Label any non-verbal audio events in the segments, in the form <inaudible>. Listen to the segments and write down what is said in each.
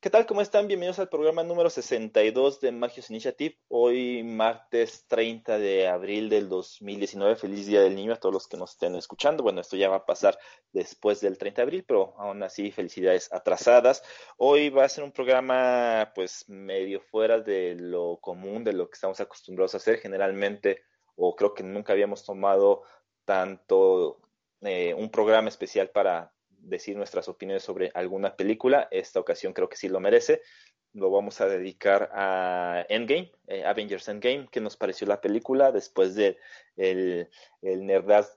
¿Qué tal? ¿Cómo están? Bienvenidos al programa número 62 de Magios Initiative. Hoy, martes 30 de abril del 2019. Feliz Día del Niño a todos los que nos estén escuchando. Bueno, esto ya va a pasar después del 30 de abril, pero aún así, felicidades atrasadas. Hoy va a ser un programa, pues, medio fuera de lo común, de lo que estamos acostumbrados a hacer. Generalmente, o creo que nunca habíamos tomado tanto eh, un programa especial para decir nuestras opiniones sobre alguna película. Esta ocasión creo que sí lo merece. Lo vamos a dedicar a Endgame, eh, Avengers Endgame, que nos pareció la película después del de el,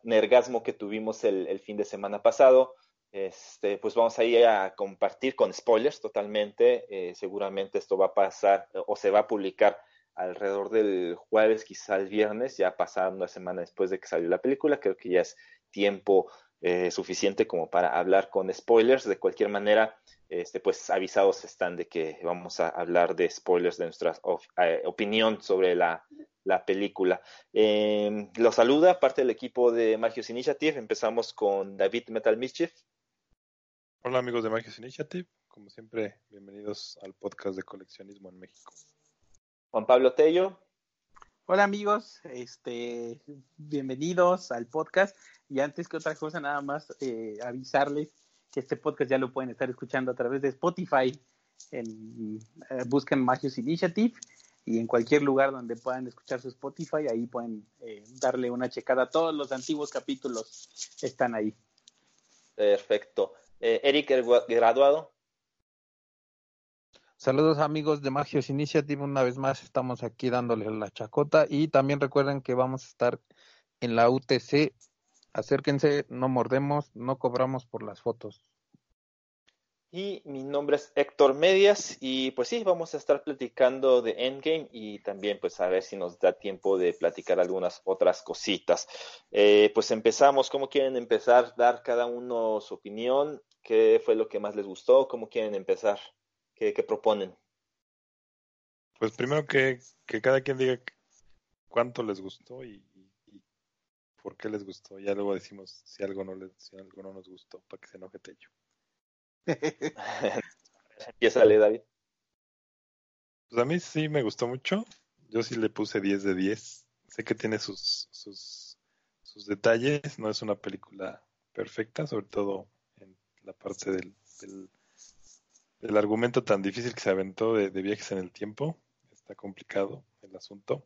nergasmo que tuvimos el, fin de semana pasado. Este, pues vamos a ir a compartir con spoilers totalmente. Eh, seguramente esto va a pasar o se va a publicar alrededor del jueves, quizá el viernes, ya pasada una semana después de que salió la película. Creo que ya es tiempo eh, suficiente como para hablar con spoilers. De cualquier manera, este, pues avisados están de que vamos a hablar de spoilers de nuestra eh, opinión sobre la, película. Eh, lo saluda parte del equipo de Magios Initiative. Empezamos con David Metal Mischief. Hola amigos de Magios Initiative. Como siempre, bienvenidos al podcast de coleccionismo en México. Juan Pablo Tello. Hola amigos, este, bienvenidos al podcast. Y antes que otra cosa, nada más eh, avisarles que este podcast ya lo pueden estar escuchando a través de Spotify. En, eh, busquen Magios Initiative y en cualquier lugar donde puedan escuchar su Spotify, ahí pueden eh, darle una checada. Todos los antiguos capítulos están ahí. Perfecto. Eric, el graduado. Saludos amigos de Magios Initiative, una vez más estamos aquí dándoles la chacota y también recuerden que vamos a estar en la UTC. Acérquense, no mordemos, no cobramos por las fotos. Y mi nombre es Héctor Medias y pues sí, vamos a estar platicando de Endgame y también pues a ver si nos da tiempo de platicar algunas otras cositas. Eh, pues empezamos, ¿cómo quieren empezar? Dar cada uno su opinión, qué fue lo que más les gustó, cómo quieren empezar que, proponen? Pues primero que, cada quien diga cuánto les gustó y, por qué les gustó. Ya luego decimos si algo no les, si algo no nos gustó para que se enoje Tello. <laughs> Empieza, David. Pues a mí sí me gustó mucho. Yo sí le puse 10 de 10. Sé que tiene sus, sus, sus detalles. No es una película perfecta, sobre todo en la parte del el argumento tan difícil que se aventó de, viajes en el tiempo. Está complicado el asunto,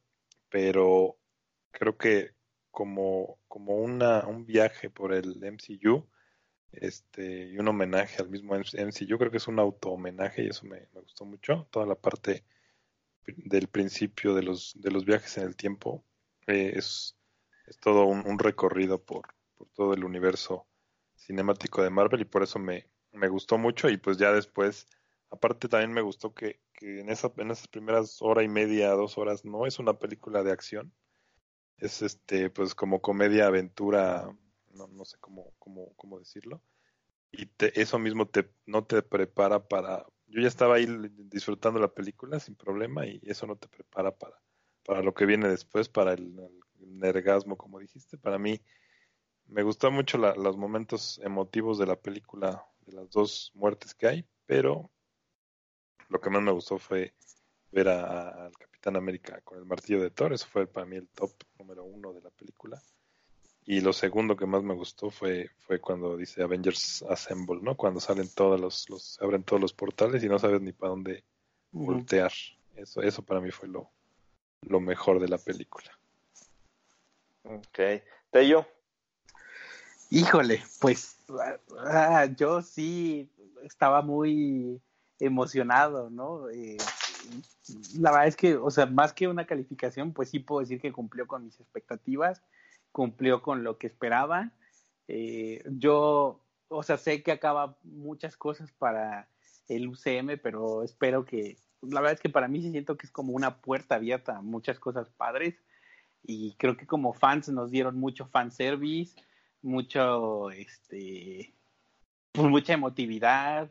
pero creo que como, como una, un viaje por el MCU este, y un homenaje al mismo MCU, creo que es un auto homenaje y eso me, gustó mucho. Toda la parte del principio de los, de los viajes en el tiempo eh, es, es todo un, un recorrido por, por todo el universo cinemático de Marvel y por eso me, me gustó mucho y pues ya después, aparte también me gustó que, que en, esa, en esas primeras hora y media, dos horas, no es una película de acción, es este, pues como comedia, aventura, no, no sé cómo, cómo, cómo decirlo, y te, eso mismo te, no te prepara para, yo ya estaba ahí disfrutando la película sin problema y eso no te prepara para, para lo que viene después, para el, el nergasmo, como dijiste, para mí me gustó mucho los momentos emotivos de la película de las dos muertes que hay, pero lo que más me gustó fue ver al Capitán América con el martillo de Thor, eso fue para mí el top número uno de la película. Y lo segundo que más me gustó fue, fue cuando dice Avengers Assemble, ¿no? Cuando salen todos los, los se abren todos los portales y no sabes ni para dónde voltear. Eso, eso para mí fue lo, lo mejor de la película. Ok. Tello. Híjole, pues ah, yo sí estaba muy emocionado, ¿no? Eh, la verdad es que, o sea, más que una calificación, pues sí puedo decir que cumplió con mis expectativas, cumplió con lo que esperaba. Eh, yo, o sea, sé que acaba muchas cosas para el UCM, pero espero que, la verdad es que para mí sí siento que es como una puerta abierta a muchas cosas padres y creo que como fans nos dieron mucho fanservice mucho, este, pues, mucha emotividad,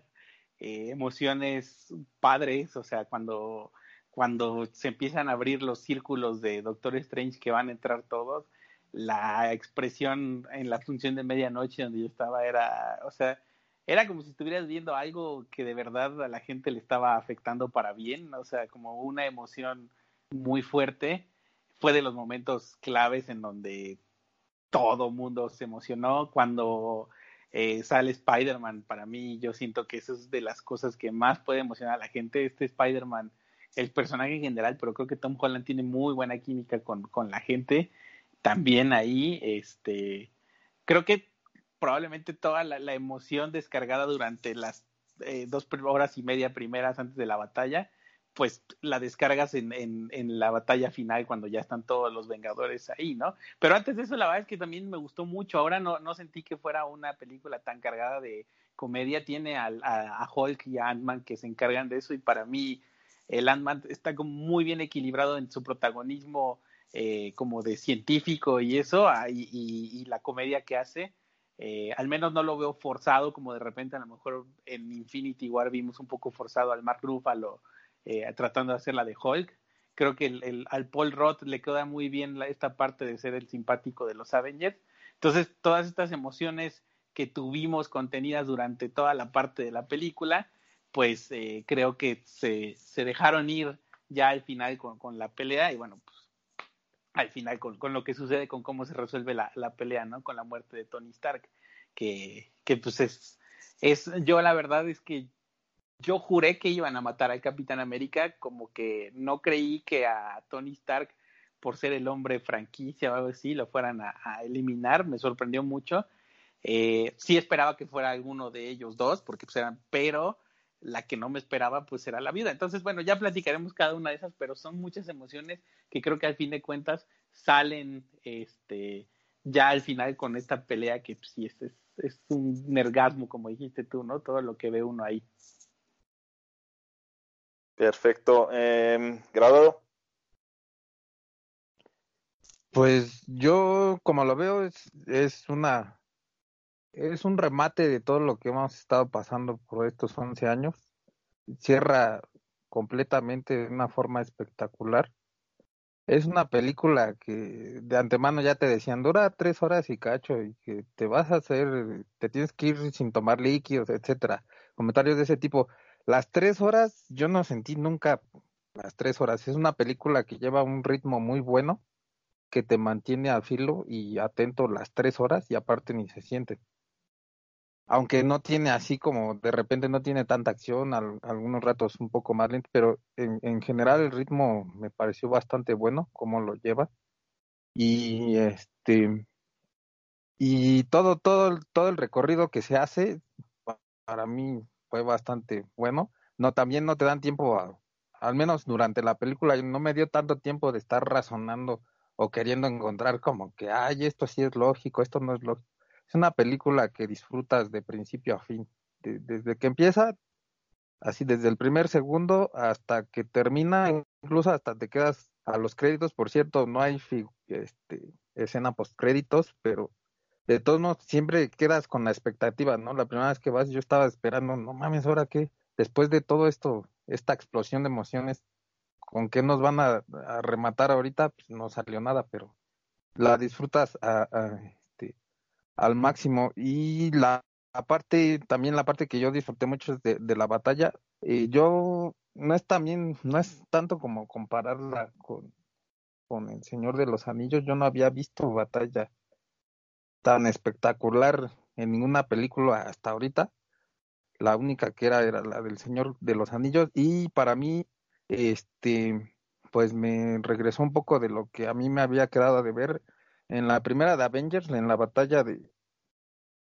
eh, emociones padres, o sea, cuando, cuando se empiezan a abrir los círculos de Doctor Strange que van a entrar todos, la expresión en la función de medianoche donde yo estaba era, o sea, era como si estuvieras viendo algo que de verdad a la gente le estaba afectando para bien, o sea, como una emoción muy fuerte. Fue de los momentos claves en donde todo mundo se emocionó cuando eh, sale Spider-Man. Para mí, yo siento que eso es de las cosas que más puede emocionar a la gente. Este Spider-Man, el personaje en general, pero creo que Tom Holland tiene muy buena química con, con la gente. También ahí, este, creo que probablemente toda la, emoción descargada durante las eh, dos horas y media primeras antes de la batalla, pues la descargas en, en, la batalla final cuando ya están todos los Vengadores ahí, ¿no? Pero antes de eso, la verdad es que también me gustó mucho. Ahora no, no sentí que fuera una película tan cargada de comedia. Tiene a, a, Hulk y a Ant-Man que se encargan de eso y para mí el Ant-Man está como muy bien equilibrado en su protagonismo eh, como de científico y eso, ah, y, y la comedia que hace eh, al menos no lo veo forzado, como de repente a lo mejor en Infinity War vimos un poco forzado al Mark Ruffalo eh, tratando de hacer la de Hulk. Creo que el, al Paul Roth le queda muy bien esta parte de ser el simpático de los Avengers. Entonces, todas estas emociones que tuvimos contenidas durante toda la parte de la película, pues eh, creo que se, se, dejaron ir ya al final con, con la pelea y bueno, pues al final con, con, lo que sucede con cómo se resuelve la, la, pelea, ¿no? Con la muerte de Tony Stark, que, que pues es, es, yo la verdad es que yo juré que iban a matar al Capitán América, como que no creí que a Tony Stark, por ser el hombre franquicia o algo así, lo fueran a, eliminar, me sorprendió mucho. Eh, sí esperaba que fuera alguno de ellos dos, porque pues eran, pero la que no me esperaba pues era la vida. Entonces, bueno, ya platicaremos cada una de esas, pero son muchas emociones que creo que al fin de cuentas salen este ya al final con esta pelea que pues, sí es, es, un nergasmo, como dijiste tú, ¿no? Todo lo que ve uno ahí. Perfecto. Eh, ¿Grado? Pues yo, como lo veo, es, es una es un remate de todo lo que hemos estado pasando por estos 11 años. Cierra completamente de una forma espectacular. Es una película que de antemano ya te decían, dura tres horas y cacho, y que te vas a hacer, te tienes que ir sin tomar líquidos, etcétera. Comentarios de ese tipo. Las tres horas, yo no sentí nunca las tres horas. Es una película que lleva un ritmo muy bueno, que te mantiene al filo y atento las tres horas y aparte ni se siente aunque no tiene así como de repente no tiene tanta acción, algunos ratos un poco más lento, pero en, en, general el ritmo me pareció bastante bueno, como lo lleva. Y este y todo, todo, todo el recorrido que se hace, para mí fue bastante bueno. No, también no te dan tiempo al menos durante la película, no me dio tanto tiempo de estar razonando o queriendo encontrar como que, ay, esto sí es lógico, esto no es lógico es una película que disfrutas de principio a fin. desde que empieza, así desde el primer segundo hasta que termina, incluso hasta te quedas a los créditos. Por cierto, no hay este, escena post créditos, pero de todos modos siempre quedas con la expectativa, ¿no? La primera vez que vas yo estaba esperando, no mames, ahora qué, después de todo esto, esta explosión de emociones, ¿con qué nos van a, rematar ahorita? Pues no salió nada, pero la disfrutas a, al máximo. Y la, parte, también la parte que yo disfruté mucho es de, de la batalla. Eh, yo no es también, no es tanto como compararla con, con El Señor de los Anillos. Yo no había visto batalla tan espectacular en ninguna película hasta ahorita. La única que era era la del Señor de los Anillos y para mí, este, pues me regresó un poco de lo que a mí me había quedado de ver en la primera de Avengers, en la batalla de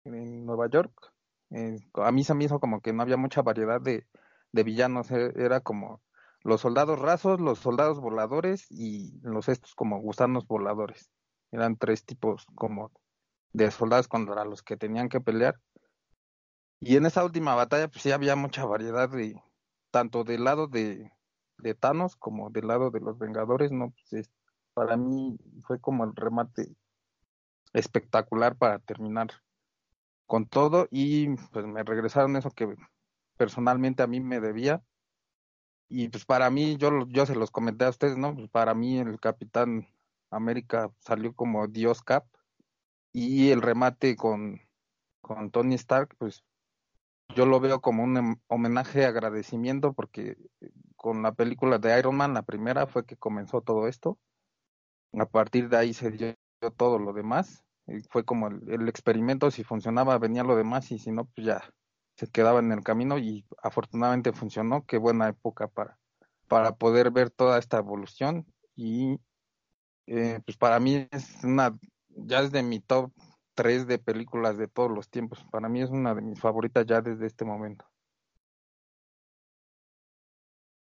en Nueva York, eh, a mí se me hizo como que no había mucha variedad de, de villanos, e, era como los soldados rasos, los soldados voladores y los estos como gusanos voladores. Eran tres tipos como de soldados contra los que tenían que pelear. Y en esa última batalla pues sí había mucha variedad tanto del lado de, de Thanos como del lado de los Vengadores, no pues para mí fue como el remate espectacular para terminar con todo. Y pues me regresaron eso que personalmente a mí me debía. Y pues para mí yo yo se los comenté a ustedes no pues para mí el Capitán América salió como Dios Cap y el remate con con Tony Stark pues yo lo veo como un em, homenaje, agradecimiento, porque con la película de Iron Man, la primera fue que comenzó todo esto. A partir de ahí se dio todo lo demás. Y fue como el, experimento, si funcionaba venía lo demás y si no, pues ya se quedaba en el camino y afortunadamente funcionó. Qué buena época para, para poder ver toda esta evolución y eh, pues para mí es una, ya es de mi top 3 de películas de todos los tiempos. Para mí es una de mis favoritas ya desde este momento.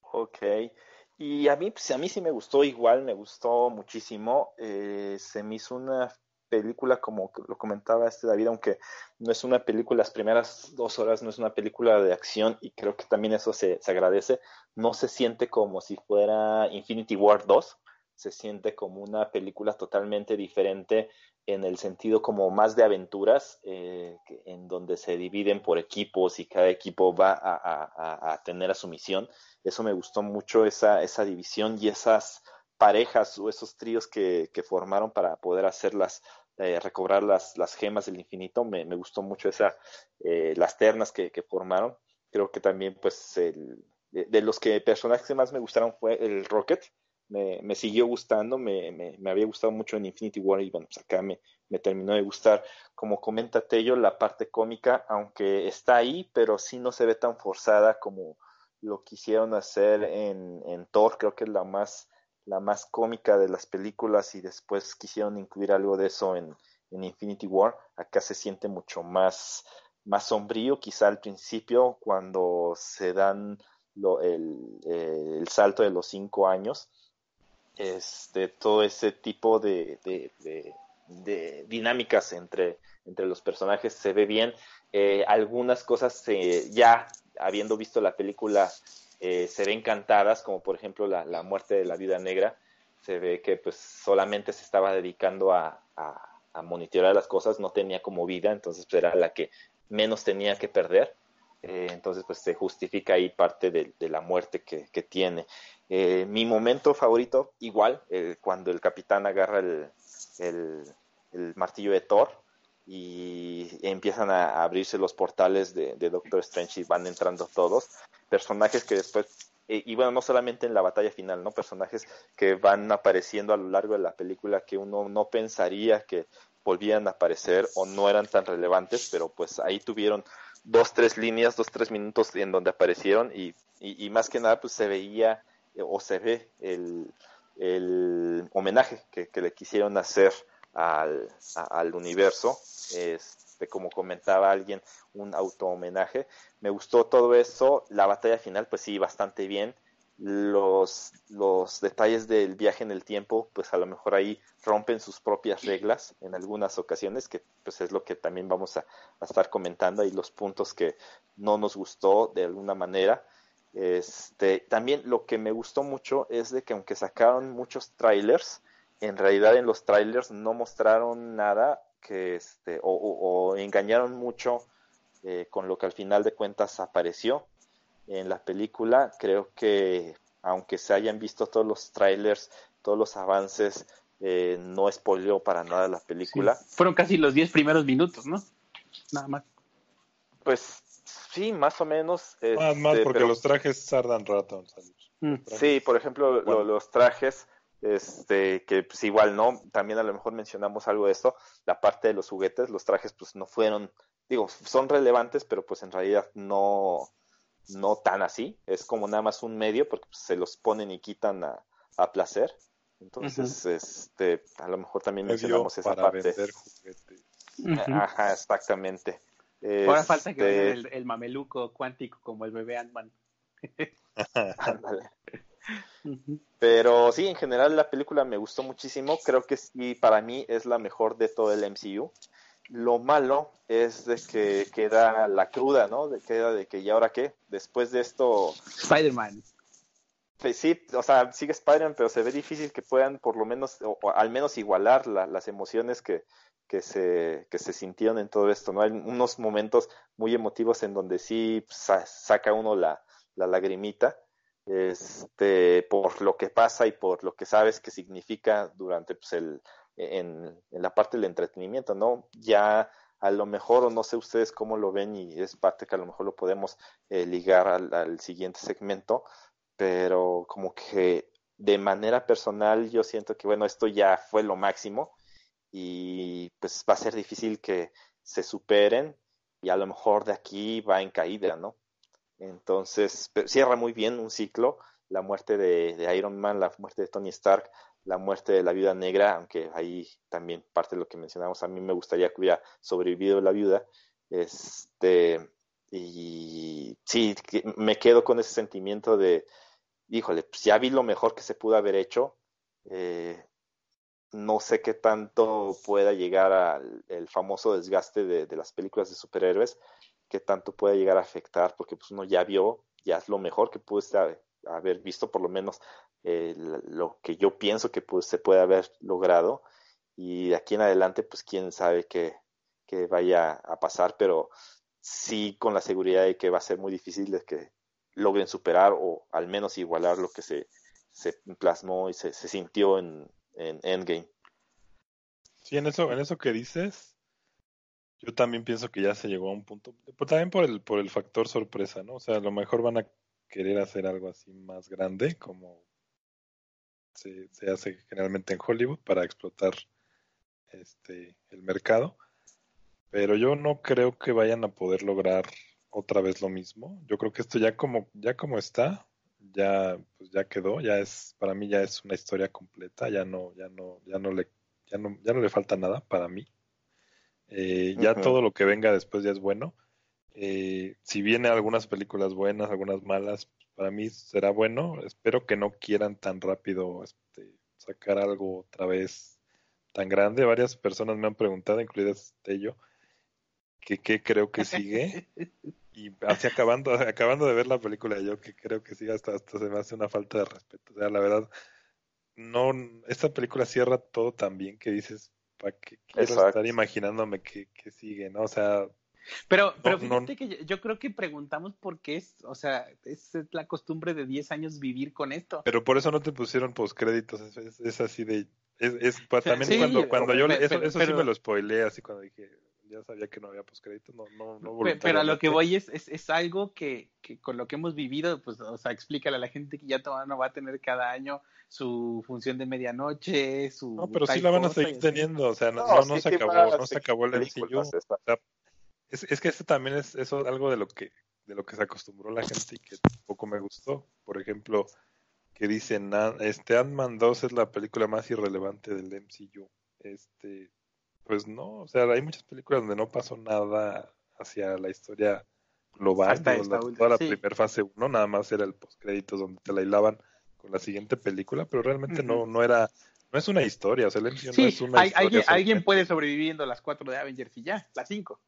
Ok. Y a mí, pues, a mí sí me gustó igual, me gustó muchísimo. Eh, se me hizo una película, como lo comentaba este David, aunque no es una película, las primeras dos horas no es una película de acción y creo que también eso se, se agradece. No se siente como si fuera Infinity War 2, se siente como una película totalmente diferente en el sentido como más de aventuras, eh, en donde se dividen por equipos y cada equipo va a, tener a su misión. Eso me gustó mucho, esa, esa división y esas parejas o esos tríos que, formaron para poder hacerlas, eh, recobrar las, las gemas del infinito. Me, gustó mucho esa, eh, las ternas que, formaron. Creo que también, pues, el, de, los que personajes que más me gustaron fue el Rocket, me, me siguió gustando, me, me, había gustado mucho en Infinity War y bueno, pues acá me, me terminó de gustar. Como comenta Tello, la parte cómica, aunque está ahí, pero sí no se ve tan forzada como lo quisieron hacer en, en Thor, creo que es la más, la más cómica de las películas y después quisieron incluir algo de eso en, en Infinity War. Acá se siente mucho más, más sombrío, quizá al principio, cuando se dan lo, el, eh, el salto de los cinco años este, todo ese tipo de, de, dinámicas entre, entre los personajes se ve bien. Eh, algunas cosas ya habiendo visto la película eh, se ven cantadas, como por ejemplo la, la, muerte de la vida negra. Se ve que pues solamente se estaba dedicando a, a, monitorear las cosas, no tenía como vida, entonces pues, era la que menos tenía que perder. Eh, entonces pues se justifica ahí parte de, de la muerte que, que tiene. Eh, mi momento favorito, igual, eh, cuando el capitán agarra el, el, martillo de Thor y empiezan a abrirse los portales de, Doctor Strange y van entrando todos. Personajes que después, eh, y bueno, no solamente en la batalla final, ¿no? Personajes que van apareciendo a lo largo de la película que uno no pensaría que volvían a aparecer o no eran tan relevantes, pero pues ahí tuvieron dos, tres líneas, dos, tres minutos en donde aparecieron y, y más que nada pues se veía o se ve el, el homenaje que, le quisieron hacer al, al universo, este, como comentaba alguien, un auto homenaje. Me gustó todo eso, la batalla final, pues sí, bastante bien. Los, los detalles del viaje en el tiempo, pues a lo mejor ahí rompen sus propias reglas en algunas ocasiones, que pues es lo que también vamos a, a estar comentando, ahí los puntos que no nos gustó de alguna manera. Este, también lo que me gustó mucho es de que aunque sacaron muchos trailers, en realidad en los trailers no mostraron nada que este, o, engañaron mucho eh, con lo que al final de cuentas apareció en la película. Creo que aunque se hayan visto todos los trailers, todos los avances, eh, no spoileó para nada la película. Fueron casi los 10 primeros minutos, ¿no? Nada más. Pues Sí, más o menos. más, más este, porque los trajes tardan rato mm. Sí, por ejemplo, los trajes, este, que pues igual no, también a lo mejor mencionamos algo de esto, la parte de los juguetes, los trajes pues no fueron, digo, son relevantes, pero pues en realidad no, no tan así, es como nada más un medio porque pues, se los ponen y quitan a, a placer. Entonces, este, a lo mejor también mencionamos esa para parte. Vender juguetes. Ajá, exactamente. Ahora falta que este el, mameluco cuántico como el bebé Ant-Man. <laughs> Pero sí, en general la película me gustó muchísimo. Creo que sí, para mí es la mejor de todo el MCU. Lo malo es de que queda la cruda, ¿no? De queda de que, ¿y ahora qué? Después de esto. Spider-Man. Sí, o sea, sigue Spider-Man, pero se ve difícil que puedan por lo menos, o, al menos igualar las emociones que, que se, que se sintieron en todo esto, ¿no? Hay unos momentos muy emotivos en donde sí saca uno la, la lagrimita, este, por lo que pasa y por lo que sabes que significa durante pues, el, en, en la parte del entretenimiento, ¿no? Ya a lo mejor, o no sé ustedes cómo lo ven, y es parte que a lo mejor lo podemos eh, ligar al, al, siguiente segmento, pero como que de manera personal yo siento que, bueno, esto ya fue lo máximo y pues va a ser difícil que se superen y a lo mejor de aquí va en caída, ¿no? Entonces, cierra muy bien un ciclo, la muerte de, Iron Man, la muerte de Tony Stark, la muerte de la viuda negra, aunque ahí también parte de lo que mencionamos, a mí me gustaría que hubiera sobrevivido la viuda, este, y sí, me quedo con ese sentimiento de, híjole, pues ya vi lo mejor que se pudo haber hecho, eh, no sé qué tanto pueda llegar al el famoso desgaste de, las películas de superhéroes, qué tanto pueda llegar a afectar, porque pues uno ya vio, ya es lo mejor que pudo haber visto, por lo menos eh, lo que yo pienso que pues, se puede haber logrado, y de aquí en adelante, pues quién sabe qué, qué vaya a pasar, pero sí con la seguridad de que va a ser muy difícil de que logren superar o al menos igualar lo que se, se plasmó y se, se sintió en, en Endgame. Sí, en eso, en eso que dices, yo también pienso que ya se llegó a un punto, pero también por el, por el factor sorpresa, ¿no? O sea, a lo mejor van a querer hacer algo así más grande, como se, se hace generalmente en Hollywood para explotar este el mercado. Pero yo no creo que vayan a poder lograr otra vez lo mismo. Yo creo que esto ya como, ya como está, ya pues ya quedó, ya es para mí ya es una historia completa, ya no ya no ya no le ya no ya no le falta nada para mí. Eh, ya uh -huh. todo lo que venga después ya es bueno. Eh, si viene algunas películas buenas, algunas malas, para mí será bueno. Espero que no quieran tan rápido este, sacar algo otra vez tan grande. Varias personas me han preguntado, incluidas Tello, que qué creo que <laughs> sigue. Y así acabando, <laughs> acabando de ver la película, yo que creo que sigue hasta, hasta se me hace una falta de respeto. O sea, la verdad, no, esta película cierra todo tan bien que dices, ¿para qué quiero Exacto. estar imaginándome que, que, sigue, no? O sea. Pero, pero no, fíjate no, que yo, yo, creo que preguntamos por qué es, o sea, es la costumbre de 10 años vivir con esto. Pero por eso no te pusieron postcréditos, es, es, es así de. Es, es pues, también sí, cuando, cuando yo. Pero, eso, eso pero, sí me lo spoileé, así cuando dije, ya sabía que no había postcrédito, no, no, no Pero a lo que voy es, es, es algo que, que, con lo que hemos vivido, pues, o sea, explícale a la gente que ya no va a tener cada año su función de medianoche, su... No, pero sí la van a seguir teniendo, o sea, no, no, no sí se acabó, no se acabó el MCU. O sea, es, es que este también es eso algo de lo que de lo que se acostumbró la gente y que poco me gustó. Por ejemplo, que dicen, este Ant-Man 2 es la película más irrelevante del MCU. Este, pues no, o sea, hay muchas películas donde no pasó nada hacia la historia global, Hasta toda, la, toda la sí. primera fase 1, nada más era el postcréditos donde te la hilaban con la siguiente película, pero realmente uh -huh. no, no era, no es una historia, o sea, el sí, no es una hay, historia. Alguien, alguien puede sobrevivir viendo las cuatro de Avengers y ya, las cinco.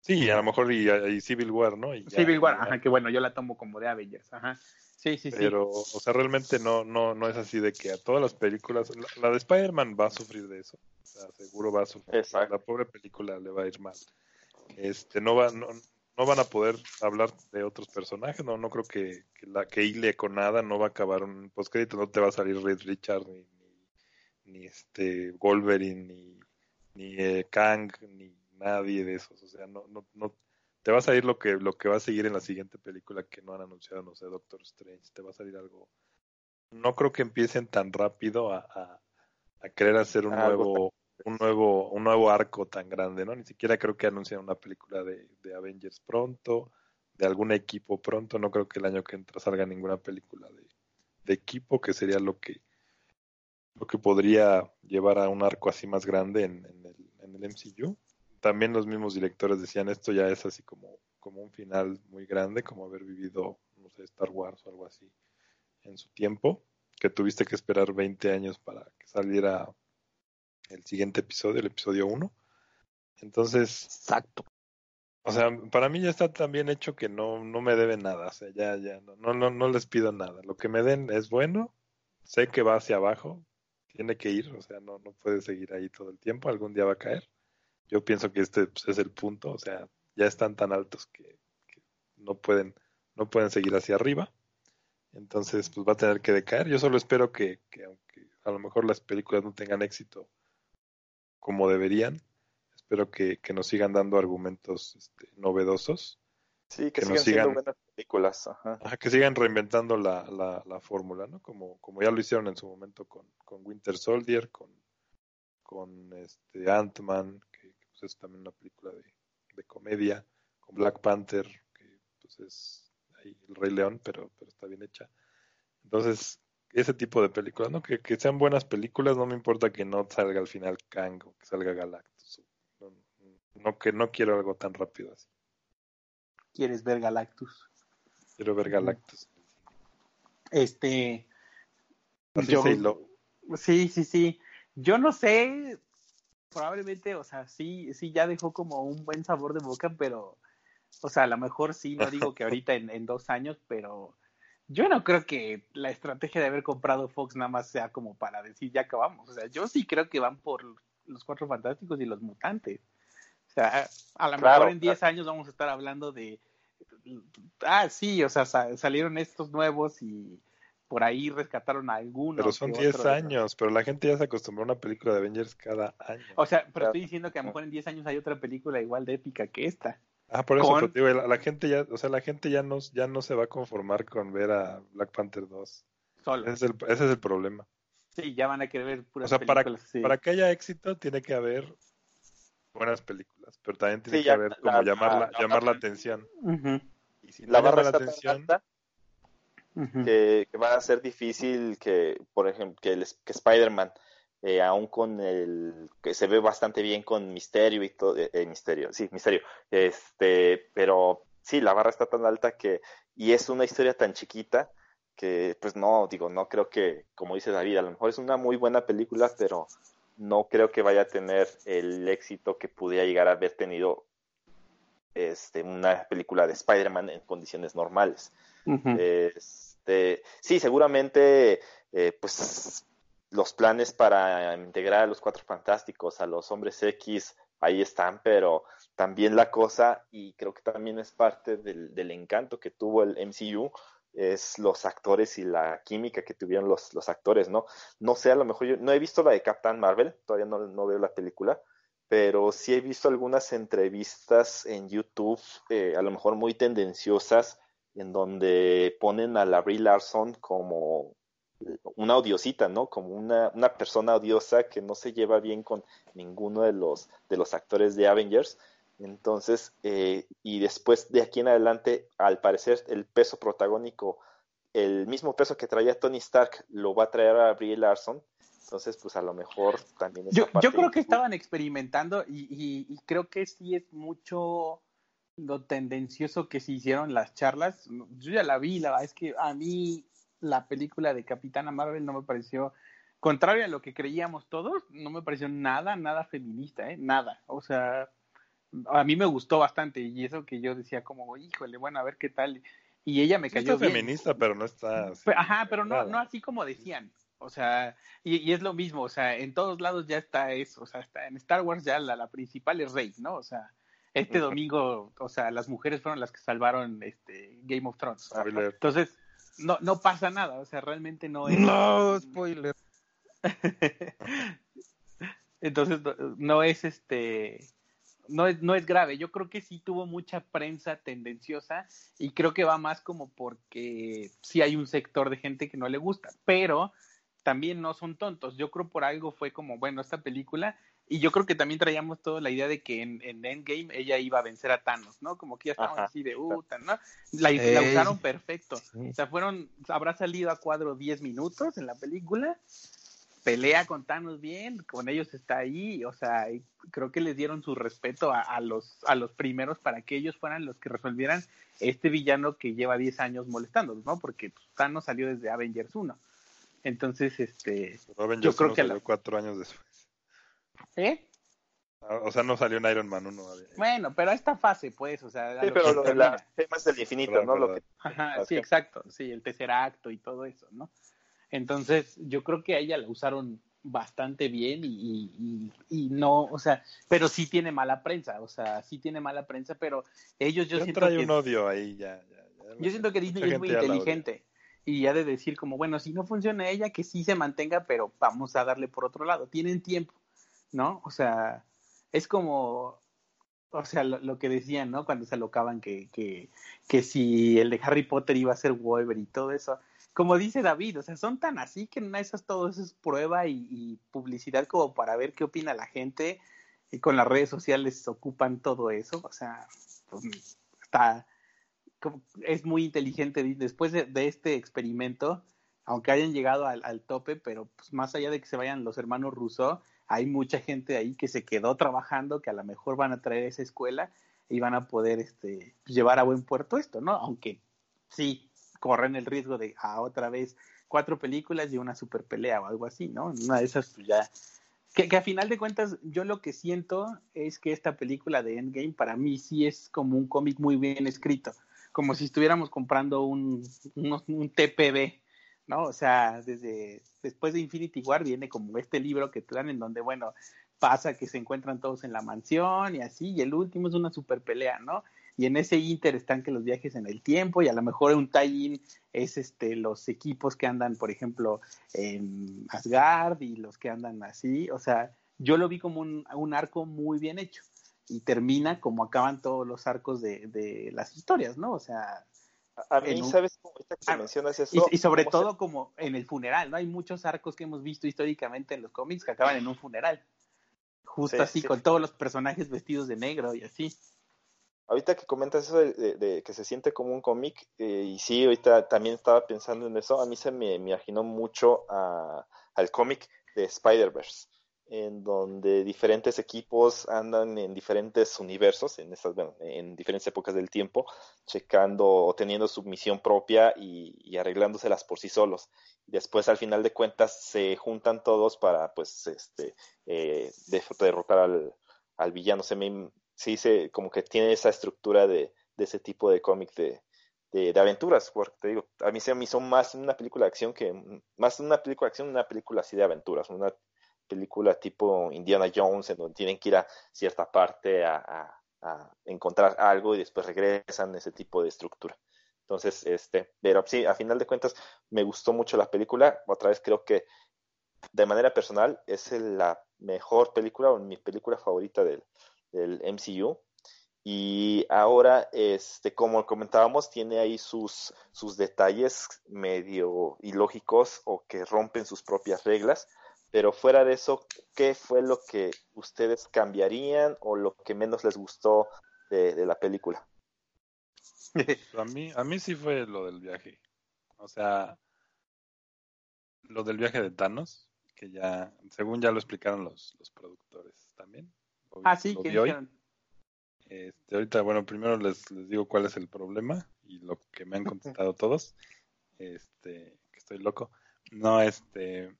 Sí, a lo mejor y, y Civil War, ¿no? Y ya, Civil War, ajá, que bueno, yo la tomo como de Avengers, ajá. Sí, sí, Pero, sí. o sea, realmente no, no, no es así de que a todas las películas, la, la de Spider-Man va a sufrir de eso. O sea, seguro va a sufrir. Exacto. La pobre película le va a ir mal. Este, no va, no, no van a poder hablar de otros personajes, no, no creo que, que la que hile con nada no va a acabar un postcrédito, no te va a salir Red Richard ni, ni, ni este Wolverine ni, ni eh, Kang ni nadie de esos, o sea, no, no, no te va a salir lo que, lo que va a seguir en la siguiente película que no han anunciado, no sé, Doctor Strange, te va a salir algo. No creo que empiecen tan rápido a, a, a querer hacer un nuevo, un nuevo, un nuevo arco tan grande, ¿no? Ni siquiera creo que anuncien una película de, de Avengers pronto, de algún equipo pronto, no creo que el año que entra salga ninguna película de, de equipo, que sería lo que lo que podría llevar a un arco así más grande en, en, el, en el MCU también los mismos directores decían esto ya es así como, como un final muy grande, como haber vivido, no sé, Star Wars o algo así en su tiempo, que tuviste que esperar 20 años para que saliera el siguiente episodio, el episodio 1. Entonces, exacto. O sea, para mí ya está tan bien hecho que no, no me deben nada, o sea, ya, ya, no, no, no, no les pido nada. Lo que me den es bueno, sé que va hacia abajo, tiene que ir, o sea, no, no puede seguir ahí todo el tiempo, algún día va a caer yo pienso que este pues, es el punto, o sea, ya están tan altos que, que, no pueden no pueden seguir hacia arriba. Entonces, pues va a tener que decaer. Yo solo espero que, que aunque a lo mejor las películas no tengan éxito como deberían, espero que, que nos sigan dando argumentos este, novedosos. Sí, que, Que nos sigan siendo sigan- buenas películas. Ajá. Ajá, que sigan reinventando la, la, la fórmula, ¿no? Como, como ya lo hicieron en su momento con, con Winter Soldier, con, con este Ant-Man, pues, es también una película de, de comedia, con Black Panther, que pues es ahí el Rey León, pero, pero está bien hecha. Entonces, ese tipo de películas, ¿no? Que, que sean buenas películas, no me importa que no salga al final Kang o que salga Galactus. No, no, que no quiero algo tan rápido así. ¿Quieres ver Galactus? Quiero ver Galactus. Este. Así yo-. Sí, sí, sí. Yo no sé, probablemente, o sea, sí, sí ya dejó como un buen sabor de boca, pero, o sea, a lo mejor sí, no digo que <laughs> ahorita en, en dos años, pero yo no creo que la estrategia de haber comprado Fox nada más sea como para decir ya acabamos. O sea, yo sí creo que van por los Cuatro Fantásticos y los Mutantes. O sea, a lo Claro, mejor en 10 años vamos a estar hablando de, ah, sí, o sea, sa- salieron estos nuevos y por ahí rescataron a algunos. Pero son que 10 otros, ¿no? años, pero la gente ya se acostumbró a una película de Avengers cada año. O sea, pero estoy diciendo que a lo mejor en 10 años hay otra película igual de épica que esta. Ah, por eso, con- digo, la, la gente ya, o sea, la gente ya no, ya no se va a conformar con ver a Black Panther 2. Solo. Ese es el, ese es el problema. Sí, ya van a querer ver O puras sea, para, películas. sí. para que haya éxito tiene que haber buenas películas, pero también tiene Sí, que ya haber la- como la- llamar, la, la- llamar la atención. Y si La no barra llama la atención, alta que, que va a ser difícil que, por ejemplo, que, el- que Spider-Man, eh, aún con el que se ve bastante bien con Misterio y todo, eh, eh, Misterio, sí, Misterio, este, pero sí, la barra está tan alta que, y es una historia tan chiquita que, pues no, digo, no creo que, como dice David, a lo mejor es una muy buena película, pero no creo que vaya a tener el éxito que pudiera llegar a haber tenido este, una película de Spider-Man en condiciones normales. Ujú. Este, sí, seguramente, eh, pues los planes para integrar a los Cuatro Fantásticos, a los Hombres X, ahí están, pero también la cosa, y creo que también es parte del, encanto que tuvo el MCU, es los actores y la química que tuvieron los, actores, ¿no? No sé, a lo mejor yo no he visto la de Captain Marvel, todavía no, no veo la película, pero sí he visto algunas entrevistas en YouTube, eh, a lo mejor muy tendenciosas, en donde ponen a la Brie Larson como una odiosita, ¿no? Como una, una persona odiosa que no se lleva bien con ninguno de los, de los actores de Avengers. Entonces, eh, y después de aquí en adelante, al parecer, el peso protagónico, el mismo peso que traía Tony Stark, lo va a traer a Brie Larson. Entonces, pues a lo mejor también Yo, yo creo que estaban experimentando y, y- y creo que sí es mucho lo tendencioso que se hicieron las charlas. Yo ya la vi, la verdad es que a mí la película de Capitana Marvel no me pareció, contrario a lo que creíamos todos, no me pareció nada, nada feminista, ¿eh? Nada. O sea, a mí me gustó bastante y eso que yo decía como, híjole, bueno, a ver qué tal. Y ella me sí cayó está bien. feminista, pero no está así, Ajá, pero no, nada. no así como decían. O sea, y, y es lo mismo, o sea, en todos lados ya está eso, o sea, está en Star Wars ya la, la principal es Rey, ¿no? O sea, este domingo, o sea, las mujeres fueron las que salvaron este Game of Thrones. Spoiler. Entonces, no, no pasa nada, o sea, realmente no es. No, spoiler. <laughs> Entonces, no, no es este. No es, no es grave. Yo creo que sí tuvo mucha prensa tendenciosa y creo que va más como porque sí hay un sector de gente que no le gusta, pero también no son tontos. Yo creo por algo fue como, bueno, esta película, y yo creo que también traíamos toda la idea de que en, en Endgame ella iba a vencer a Thanos, ¿no? Como que ya estábamos Ajá. así de, uh, tan- ¿no? La, usaron perfecto. Sí. O sea, fueron, habrá salido a cuadro 10 minutos en la película, pelea con Thanos bien, con ellos está ahí, o sea, y creo que les dieron su respeto a, a los, a los primeros para que ellos fueran los que resolvieran este villano que lleva 10 años molestándolos, ¿no? Porque pues, Thanos salió desde Avengers 1. Entonces, este, Avengers Yo creo que salió la- cuatro años después. Ah, O sea, no salió en Iron Man 1. Bueno, pero a esta fase, pues, o sea, Sí, lo pero que lo de las gemas del infinito, ¿no? Lo que Ajá, sí, exacto, sí, el tercer acto y todo eso, ¿no? Entonces, yo creo que a ella la usaron bastante bien y, y, no, o sea, pero sí tiene mala prensa, o sea, sí tiene mala prensa, pero ellos yo Ya siento trae que un odio ahí, ya. ya, ya. yo siento que Disney es muy ya la inteligente y ha de decir como, bueno, si no funciona ella, que sí se mantenga, pero vamos a darle por otro lado. Tienen tiempo, ¿no? O sea, es como, o sea, lo, que decían, ¿no? Cuando se alocaban que, que, que si el de Harry Potter iba a ser Wolverine y todo eso. Como dice David, o sea, son tan así que no esas todo eso es prueba y, publicidad como para ver qué opina la gente y con las redes sociales ocupan todo eso, o sea, pues, está, es muy inteligente después de, este experimento, aunque hayan llegado al, al tope, pero pues más allá de que se vayan los hermanos Rousseau, hay mucha gente ahí que se quedó trabajando, que a lo mejor van a traer esa escuela y van a poder este, llevar a buen puerto esto, ¿no? Aunque sí corren el riesgo de a otra vez cuatro películas y una super pelea o algo así, ¿no? Una de esas pues, ya... Que, que a final de cuentas yo lo que siento es que esta película de Endgame para mí sí es como un cómic muy bien escrito, como si estuviéramos comprando un, un, un TPB, ¿no? O sea, desde después de Infinity War viene como este libro que dan en donde, bueno, pasa que se encuentran todos en la mansión y así, y el último es una super pelea, ¿no? Y en ese inter están que los viajes en el tiempo y a lo mejor un tie-in es este los equipos que andan, por ejemplo, en Asgard y los que andan así, o sea, yo lo vi como un, un arco muy bien hecho y termina como acaban todos los arcos de, de las historias, ¿no? O sea, a mí, ¿sabes cómo que ah, mencionas eso? Y, sobre todo como en el funeral, ¿no? Hay muchos arcos que hemos visto históricamente en los cómics que acaban en un funeral. Justo así, con todos los personajes vestidos de negro y así. Ahorita que comentas eso de, que se siente como un cómic, eh, y sí, ahorita también estaba pensando en eso, a mí se me, me imaginó mucho a, al cómic de Spider-Verse en donde diferentes equipos andan en diferentes universos, en, estas, en diferentes épocas del tiempo, checando o teniendo su misión propia y, arreglándoselas por sí solos. Después, al final de cuentas, se juntan todos para, pues, este, eh, derrotar al, al, villano. Se me dice como que tiene esa estructura de, de ese tipo de cómic de, de, aventuras, porque te digo, a mí se me hizo más una película de acción que, más una película de acción, una película así de aventuras, una película tipo Indiana Jones, en donde tienen que ir a cierta parte a, encontrar algo y después regresan, ese tipo de estructura. Entonces, este, pero sí, a final de cuentas, me gustó mucho la película. Otra vez creo que de manera personal es la mejor película o mi película favorita del, del MCU. Y ahora, este, como comentábamos, tiene ahí sus, sus detalles medio ilógicos o que rompen sus propias reglas pero fuera de eso, ¿qué fue lo que ustedes cambiarían o lo que menos les gustó de, la película? a mí, a mí sí fue lo del viaje. O sea, lo del viaje de Thanos, que ya, según ya lo explicaron los, los productores también. ah, sí, que este, ahorita, bueno, primero les, les digo cuál es el problema y lo que me han contestado <laughs> todos. Este, que estoy loco. No, este,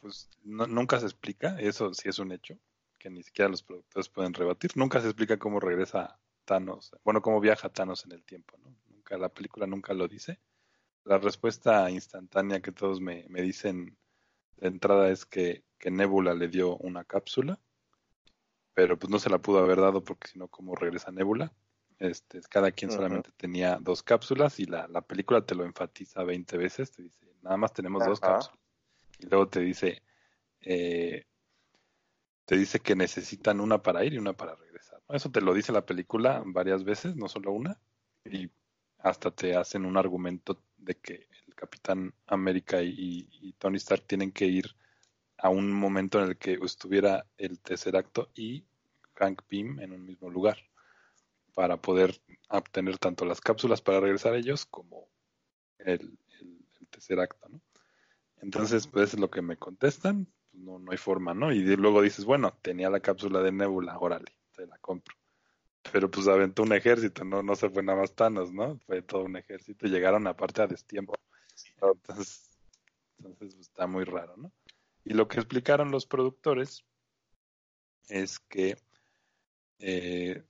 pues nunca se explica, eso sí es un hecho, que ni siquiera los productores pueden rebatir, nunca se explica cómo regresa Thanos, bueno, cómo viaja Thanos en el tiempo, ¿no? Nunca, la película nunca lo dice. La respuesta instantánea que todos me, me dicen de entrada es que, que Nebula le dio una cápsula, pero pues no se la pudo haber dado porque si no, ¿cómo regresa Nebula? Este, cada quien solamente tenía dos cápsulas y la, la película te lo enfatiza 20 veces, te dice, nada más tenemos dos cápsulas y luego te dice, eh, te dice que necesitan una para ir y una para regresar. Eso te lo dice la película varias veces, no solo una, y hasta te hacen un argumento de que el Capitán América y, Tony Stark tienen que ir a un momento en el que estuviera el tercer acto y Hank Pym en un mismo lugar para poder obtener tanto las cápsulas para regresar a ellos como el, el, el tercer acto, ¿no? Entonces, pues es lo que me contestan, pues, no, no hay forma, ¿no? Y luego dices, bueno, tenía la cápsula de Nebula, órale, te la compro. Pero pues aventó un ejército, no, no se fue nada más Thanos, ¿no? Fue todo un ejército y llegaron aparte a destiempo. Entonces, entonces pues, está muy raro, ¿no? Y lo que explicaron los productores es que eh,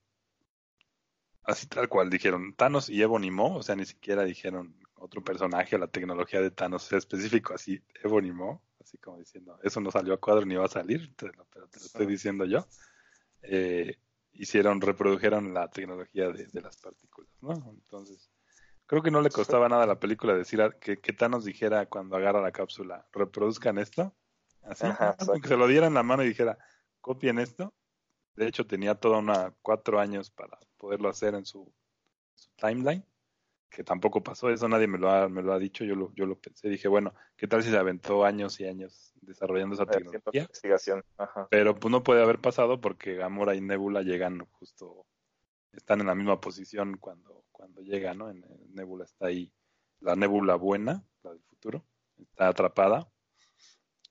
así tal cual dijeron Thanos y Ebony Mo, o sea, ni siquiera dijeron otro personaje la tecnología de Thanos específico, así Mo, así como diciendo, eso no salió a cuadro ni va a salir, pero te lo estoy diciendo yo. Eh, hicieron, reprodujeron la tecnología de, las partículas, ¿no? Entonces, creo que no le costaba nada a la película decir que, que Thanos dijera cuando agarra la cápsula, reproduzcan esto, así, que se lo diera en la mano y dijera, copien esto, de hecho tenía toda una cuatro años para poderlo hacer en su, timeline, que tampoco pasó, eso nadie me lo ha, me lo ha dicho, yo lo, yo lo pensé, dije, bueno, ¿qué tal si se aventó años y años desarrollando esa tecnología? Investigación. Ajá. Pero pues no puede haber pasado porque Gamora y Nebula llegan justo, están en la misma posición cuando, cuando llega, ¿no? En, Nebula está ahí, la Nebula buena, la del futuro, está atrapada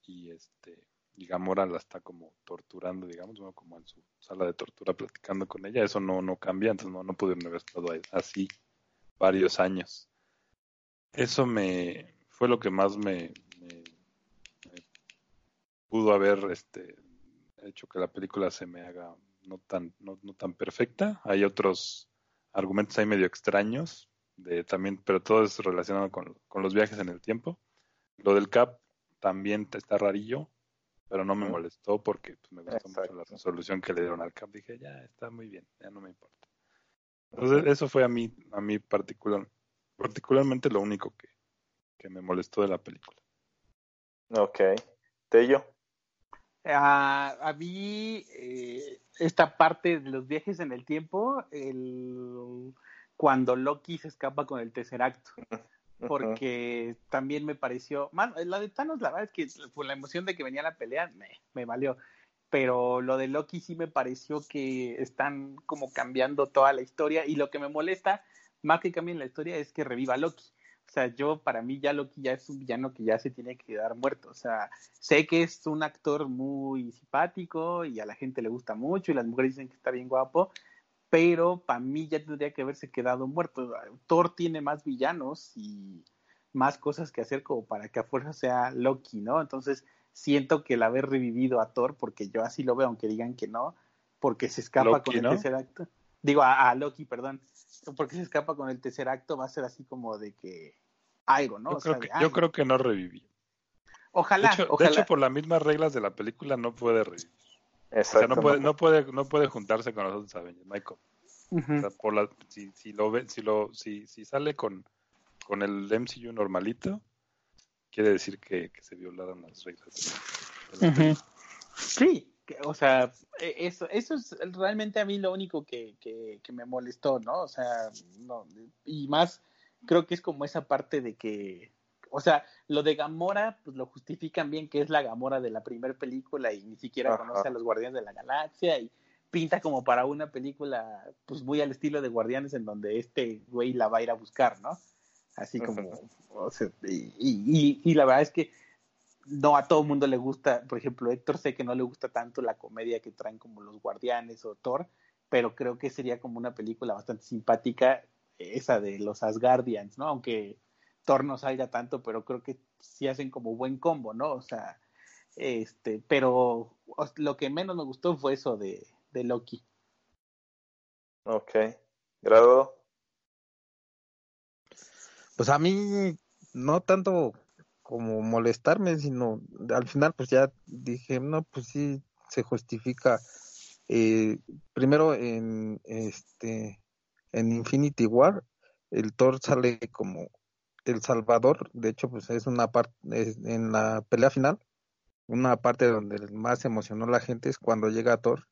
y este y Gamora la está como torturando, digamos, como en su sala de tortura platicando con ella, eso no, no cambia, entonces no, no pudieron haber estado así varios años. Eso me fue lo que más me, pudo haber este hecho que la película se me haga no tan, no, tan perfecta. Hay otros argumentos ahí medio extraños, de también, pero todo es relacionado con, con los viajes en el tiempo. Lo del Cap también está rarillo, pero no me molestó porque pues, me gustó mucho la resolución que le dieron al Cap. Dije, ya está muy bien, ya no me importa. Entonces, eso fue a mí, a mí particular, particularmente lo único que, que me molestó de la película. Ok. Tello. A, a mí, eh, esta parte de los viajes en el tiempo, el, cuando Loki se escapa con el tercer acto porque también me pareció, más, la de Thanos la verdad es que por la emoción de que venía la pelea me, me valió, pero lo de Loki sí me pareció que están como cambiando toda la historia y lo que me molesta más que cambien la historia es que reviva Loki. O sea, yo para mí ya Loki ya es un villano que ya se tiene que quedar muerto. O sea, sé que es un actor muy simpático y a la gente le gusta mucho y las mujeres dicen que está bien guapo, pero para mí ya tendría que haberse quedado muerto. Thor tiene más villanos y más cosas que hacer como para que a fuerza sea Loki, ¿no? Entonces siento que el haber revivido a Thor, porque yo así lo veo, aunque digan que no, porque se escapa con el tercer acto. Digo, a, Loki, perdón, porque se escapa con el tercer acto, va a ser así como de que algo, ¿no? Yo, creo, que, yo creo que no reviví. Ojalá, de ojalá. De hecho, por las mismas reglas de la película no puede revivir. O sea, no puede, no puede, no puede juntarse con nosotros Avengers, Michael. o sea, por la, si, si lo ve, si lo, si, si sale con, con el MCU normalito, quiere decir que, que se violaron las reglas. Sí, o sea, e, eso, eso es realmente a mí lo único que, que, que me molestó, ¿no? O sea, no, y más creo que es como esa parte de que o sea, lo de Gamora, pues lo justifican bien que es la Gamora de la primera película y ni siquiera conoce a los Guardianes de la Galaxia y pinta como para una película, pues muy al estilo de Guardianes en donde este güey la va a ir a buscar, ¿no? Así como, o sea, y, y, y, la verdad es que no a todo el mundo le gusta, por ejemplo, Héctor sé que no le gusta tanto la comedia que traen como los Guardianes o Thor, pero creo que sería como una película bastante simpática esa de los Asgardians, ¿no? Aunque Thor no salga tanto, pero creo que sí hacen como buen combo, ¿no? O sea, este, pero lo que menos me gustó fue eso de, de Loki. Ok. ¿Grado? Pues a mí no tanto como molestarme, sino al final pues ya dije, no, pues sí se justifica. Eh, primero en este en Infinity War el Thor sale como el Salvador, de hecho, pues es una parte, en la pelea final, una parte donde más emocionó la gente es cuando llega Thor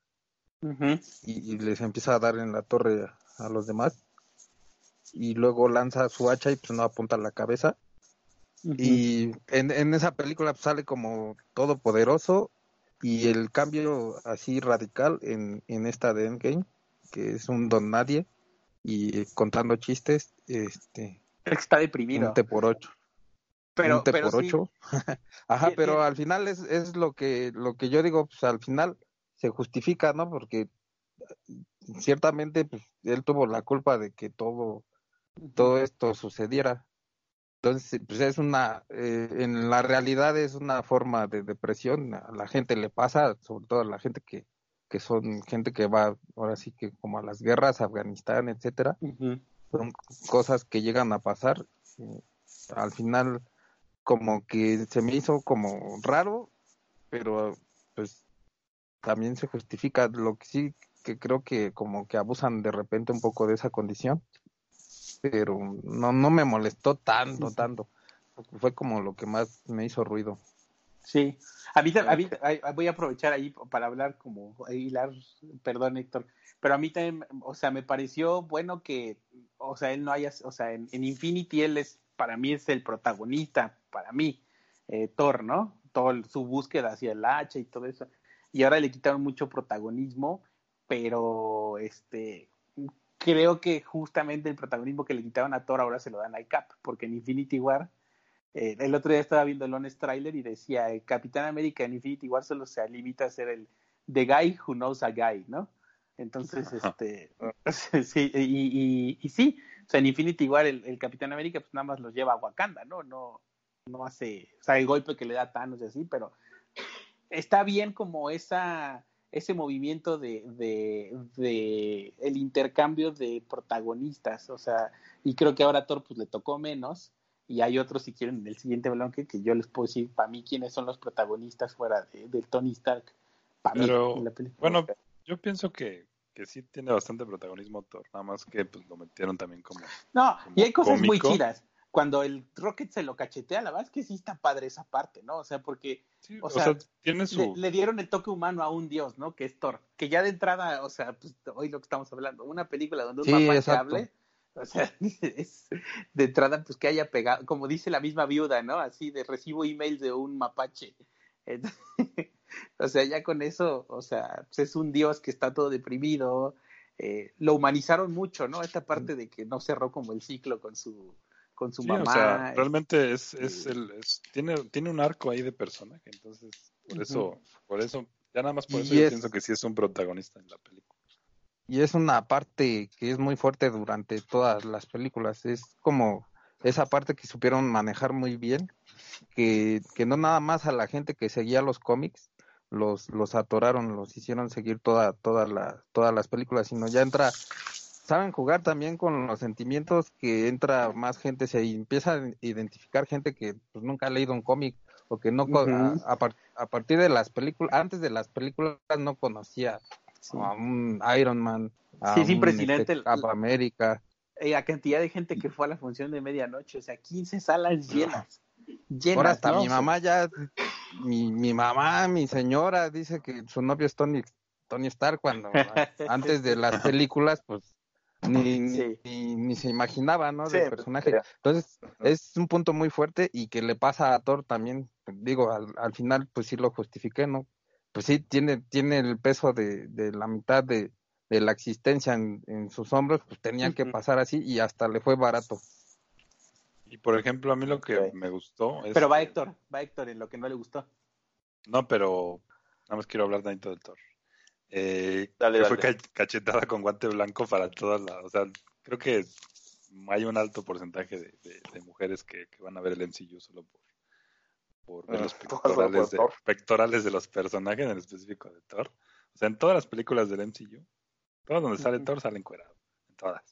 y, les empieza a dar en la torre a, los demás y luego lanza su hacha y pues no apunta a la cabeza. Y en, en, esa película pues, sale como todopoderoso y el cambio así radical en, en esta de Endgame, que es un don nadie y contando chistes, este Está deprimido. Un T por ocho. Pero, un por ocho. <laughs> Ajá, pero al final es, es lo que lo que yo digo, pues al final se justifica, ¿no? Porque ciertamente pues, él tuvo la culpa de que todo todo esto sucediera. Entonces, pues es una, eh, en la realidad es una forma de depresión, a la gente le pasa, sobre todo a la gente que, que son gente que va ahora sí que como a las guerras, Afganistán, etcétera, son cosas que llegan a pasar. Al final, como que se me hizo como raro, pero pues también se justifica. Lo que sí que creo que como que abusan de repente un poco de esa condición, pero no, no me molestó tanto, tanto. Fue como lo que más me hizo ruido. Sí, a mí, voy a aprovechar ahí para hablar como hilar, perdón Héctor, pero a mí también, o sea, me pareció bueno que, o sea, él no haya, o sea, en, Infinity él es, para mí es el protagonista, para mí, eh, Thor, ¿no? Todo su búsqueda hacia el hacha y todo eso, y ahora le quitaron mucho protagonismo, pero este, creo que justamente el protagonismo que le quitaron a Thor ahora se lo dan a Cap, porque en Infinity War eh, el otro día estaba viendo el Honest Trailer y decía, el Capitán América en Infinity War solo se limita a ser el The Guy Who Knows a Guy, ¿no? Entonces, este, <laughs> sí, y, y, sí, o sea, en Infinity War el, Capitán América pues nada más los lleva a Wakanda, ¿no? No, no hace, o sea, el golpe que le da a Thanos y así, pero está bien como esa, ese movimiento de, de, de el intercambio de protagonistas, o sea, y creo que ahora a Thor pues le tocó menos, y hay otros, si quieren, en el siguiente bloque que yo les puedo decir para mí quiénes son los protagonistas fuera de, Tony Stark. Para mí, la película. Bueno, yo pienso que, que sí tiene bastante protagonismo Thor, nada más que pues lo metieron también como. No, y hay cosas muy chidas. Cuando el Rocket se lo cachetea, la verdad es que sí está padre esa parte, ¿no? O sea, porque o, sea, tiene su... le, dieron el toque humano a un dios, ¿no? Que es Thor. Que ya de entrada, o sea, pues hoy lo que estamos hablando, una película donde un sí, se hable o sea, <laughs> es de entrada, pues que haya pegado, como dice la misma viuda, ¿no? Así de recibo emails de un mapache. <laughs> o sea, ya con eso, o sea, pues es un dios que está todo deprimido. Eh, lo humanizaron mucho, ¿no? Esta parte de que no cerró como el ciclo con su con su mamá. O sea, realmente es, es el, tiene, tiene un arco ahí de personaje, entonces por eso, por eso, ya nada más por eso yo pienso que sí es un protagonista en la película y es una parte que es muy fuerte durante todas las películas. Es como esa parte que supieron manejar muy bien, que, que no nada más a la gente que seguía los cómics los, los atoraron, los hicieron seguir toda, toda la, todas las películas, sino ya entra, saben jugar también con los sentimientos que entra más gente, se empieza a identificar gente que pues, nunca ha leído un cómic o que no, a, a partir de las películas, antes de las películas no conocía a un Iron Man, a sí, este, América. Eh, la cantidad de gente que fue a la función de medianoche, o sea, 15 salas llenas. llenas Ahora hasta mi mamá ya, mi, mi mamá, mi señora, dice que su novio es Tony, Tony Stark cuando <laughs> antes de las películas, pues <laughs> ni, ni, se imaginaba, ¿no? Del personaje. Entonces, es un punto muy fuerte y que le pasa a Thor también, digo, al, al final, pues sí lo justifiqué, ¿no? pues sí, tiene, tiene el peso de, de la mitad de, de la existencia en, en, sus hombros, pues tenía que pasar así y hasta le fue barato. Y por ejemplo, a mí lo que me gustó es... Pero va Héctor, va Héctor en lo que no le gustó. No, pero nada más quiero hablar de del Thor. Eh, dale, Fue cachetada con guante blanco para todas las... O sea, creo que hay un alto porcentaje de, de, mujeres que, que, van a ver el MCU solo por, por ver los <laughs> pectorales, de, pectorales de los personajes, en específico de Thor. O sea, en todas las películas del MCU, todas donde sale Thor sale encuerado, en todas.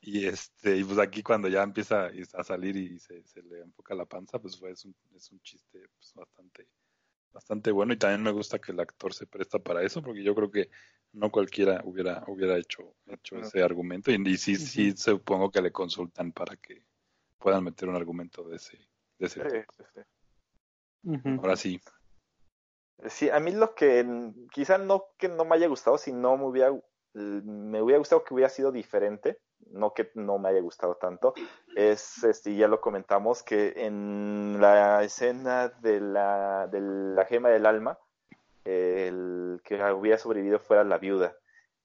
Y este, y pues aquí cuando ya empieza a salir y se, se le enfoca la panza, pues fue, es, un, es un chiste pues, bastante, bastante bueno. Y también me gusta que el actor se presta para eso, porque yo creo que no cualquiera hubiera, hubiera hecho, hecho ese argumento. Y, y sí, sí supongo que le consultan para que puedan meter un argumento de ese, de ese tipo. Ahora sí. Sí, a mí lo que quizá no que no me haya gustado, sino me hubiera me hubiera gustado que hubiera sido diferente, no que no me haya gustado tanto, es este ya lo comentamos que en la escena de la de la gema del alma el que hubiera sobrevivido fuera la viuda.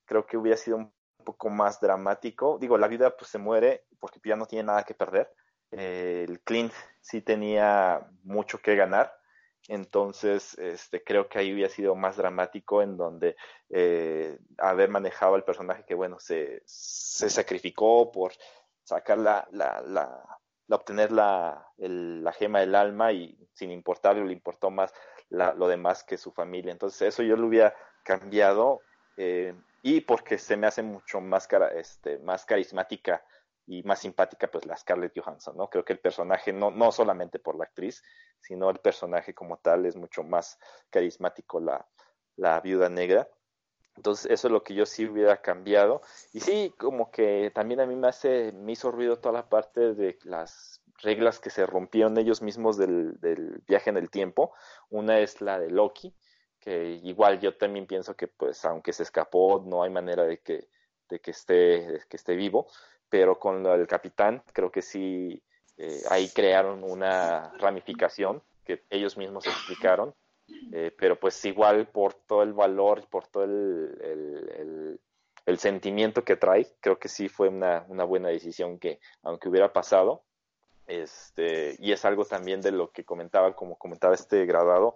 Creo que hubiera sido un poco más dramático. Digo, la viuda pues se muere porque ya no tiene nada que perder el Clint sí tenía mucho que ganar. Entonces, este, creo que ahí hubiera sido más dramático en donde eh, haber manejado al personaje que, bueno, se, se sacrificó por sacar la, la, la, obtener la, la gema del alma y sin importarle, le importó más lo demás que su familia. Entonces, eso yo lo hubiera cambiado eh, y porque se me hace mucho más, este, más carismática y más simpática pues la Scarlett Johansson, ¿no? Creo que el personaje, no, no solamente por la actriz, sino el personaje como tal es mucho más carismático la, la viuda negra. Entonces eso es lo que yo sí hubiera cambiado. Y sí, como que también a mí me hace, me hizo ruido toda la parte de las reglas que se rompieron ellos mismos del, del, viaje en el tiempo. Una es la de Loki, que igual yo también pienso que pues aunque se escapó, no hay manera de que, de que, esté, de que esté vivo, pero con el capitán creo que sí, eh, ahí crearon una ramificación que ellos mismos explicaron, eh, pero pues igual por todo el valor, por todo el, el, sentimiento que trae, creo que sí fue una, una buena decisión que aunque hubiera pasado, este, y es algo también de lo que comentaba, como comentaba este graduado,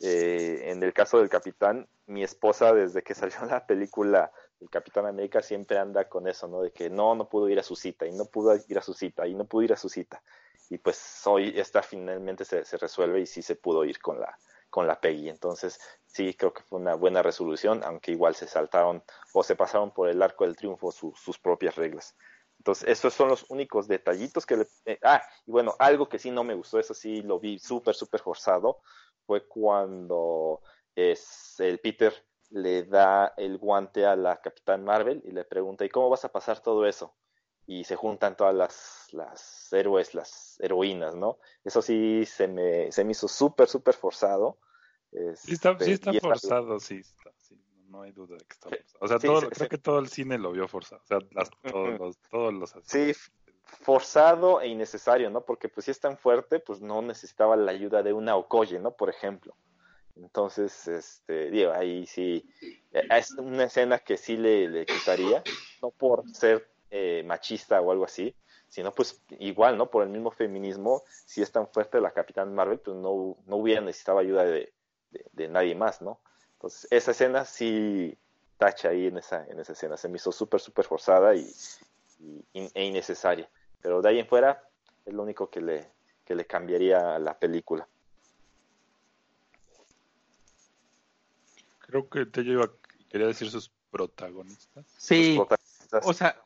eh, en el caso del capitán, mi esposa desde que <laughs> salió la película El Capitán América siempre anda con eso, ¿no? De que no, no pudo ir a su cita y no pudo ir a su cita y no pudo ir a su cita. Y pues hoy esta finalmente se, resuelve y sí se pudo ir con la, con la Peggy. Entonces, sí, creo que fue una buena resolución, aunque igual se saltaron o se pasaron por el arco del triunfo sus propias reglas. Entonces, esos son los únicos detallitos que le... Eh, ah, y bueno, algo que sí no me gustó, eso sí lo vi súper, súper forzado, fue cuando es, el Peter le da el guante a la Capitán Marvel y le pregunta, ¿y cómo vas a pasar todo eso? Y se juntan todas las, las héroes, las heroínas, ¿no? Eso sí se me, se me hizo súper, súper forzado. sí está, sí está forzado, sí, está, sí no hay duda de que está forzado. O sea, todo, creo que todo el cine lo vio forzado. O sea, <laughs> todos, los, todos los Sí, forzado e innecesario, ¿no? Porque pues si es tan fuerte, pues no necesitaba la ayuda de una Okoye, ¿no? Por ejemplo. Entonces, este, digo, ahí sí, eh, es una escena que sí le, le quitaría, no por ser eh, machista o algo así, sino pues igual, ¿no? Por el mismo feminismo, si es tan fuerte la Capitán Marvel, pues no, no hubiera necesitado ayuda de, de nadie más, ¿no? Entonces, esa escena sí tacha ahí en esa, en esa escena. Se me hizo súper, súper forzada y, e innecesaria. Pero de ahí en fuera es lo único que le, que le cambiaría a la película. Creo que te lleva, quería decir sus protagonistas. Sí, o sea,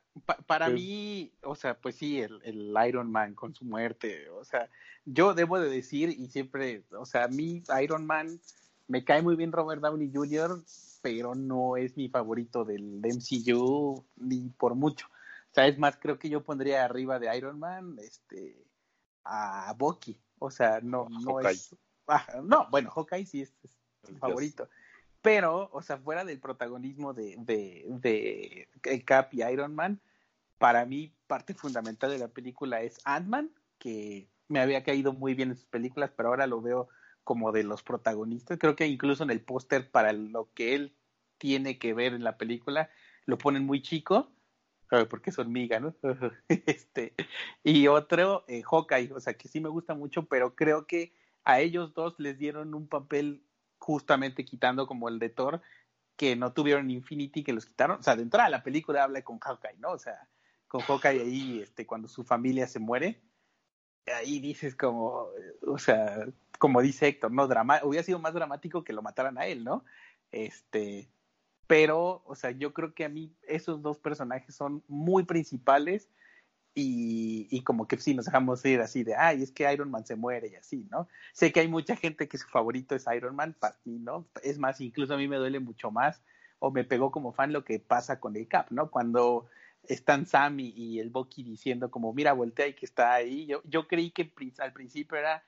para mí, o sea, pues sí, el, el, Iron Man con su muerte, o sea, yo debo de decir y siempre, o sea, a mí Iron Man me cae muy bien Robert Downey Jr., pero no es mi favorito del MCU ni por mucho. O sea, es más, creo que yo pondría arriba de Iron Man este, a Bucky. O sea, no, no es. Ah, no, bueno, Hawkeye sí es, mi favorito. Pero, o sea, fuera del protagonismo de, de, de Cap y Iron Man, para mí parte fundamental de la película es Ant-Man, que me había caído muy bien en sus películas, pero ahora lo veo como de los protagonistas. Creo que incluso en el póster para lo que él tiene que ver en la película lo ponen muy chico, porque son miga, ¿no? <laughs> este, y otro, eh, Hawkeye, o sea, que sí me gusta mucho, pero creo que a ellos dos les dieron un papel justamente quitando como el de Thor, que no tuvieron Infinity, que los quitaron. O sea, de entrada la película habla con Hawkeye, ¿no? O sea, con Hawkeye ahí, este, cuando su familia se muere, ahí dices como, o sea, como dice Héctor, ¿no? Drama hubiera sido más dramático que lo mataran a él, ¿no? Este, pero, o sea, yo creo que a mí esos dos personajes son muy principales y, y como que sí nos dejamos ir así de, ay, es que Iron Man se muere y así, ¿no? Sé que hay mucha gente que su favorito es Iron Man, para mí, ¿no? Es más, incluso a mí me duele mucho más o me pegó como fan lo que pasa con el Cap, ¿no? Cuando están Sammy y el Bucky diciendo como, mira, voltea y que está ahí. Yo, yo creí que al principio era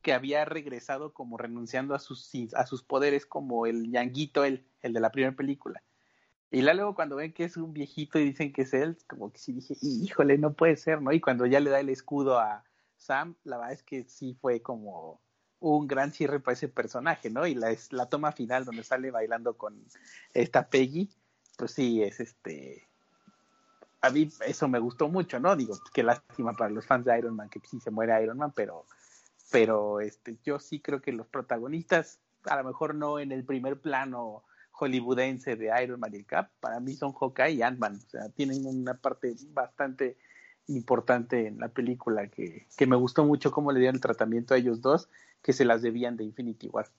que había regresado como renunciando a sus, a sus poderes como el ñanguito, el, el de la primera película. Y luego cuando ven que es un viejito y dicen que es él, como que sí dije, híjole, no puede ser, ¿no? Y cuando ya le da el escudo a Sam, la verdad es que sí fue como un gran cierre para ese personaje, ¿no? Y la, la toma final donde sale bailando con esta Peggy, pues sí, es este... A mí eso me gustó mucho, ¿no? Digo, qué lástima para los fans de Iron Man que sí se muere Iron Man, pero pero este, yo sí creo que los protagonistas, a lo mejor no en el primer plano hollywoodense de Iron Man y el Cap, para mí son Hawkeye y Ant-Man, o sea, tienen una parte bastante importante en la película que, que me gustó mucho cómo le dieron el tratamiento a ellos dos, que se las debían de Infinity War.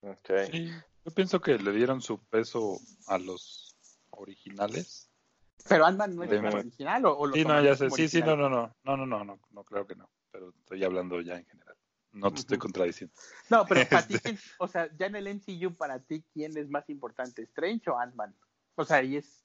Okay. Sí, yo pienso que le dieron su peso a los originales. Pero Ant-Man no es el original o, lo Sí, no, ya sé. Sí, sí, no, no, no, no, no, no, no, no, creo que no pero estoy hablando ya en general. No te estoy contradiciendo. No, pero para ti, <laughs> o sea, ya en el MCU, para ti, ¿quién es más importante, Strange o Ant-Man? O sea, ahí es.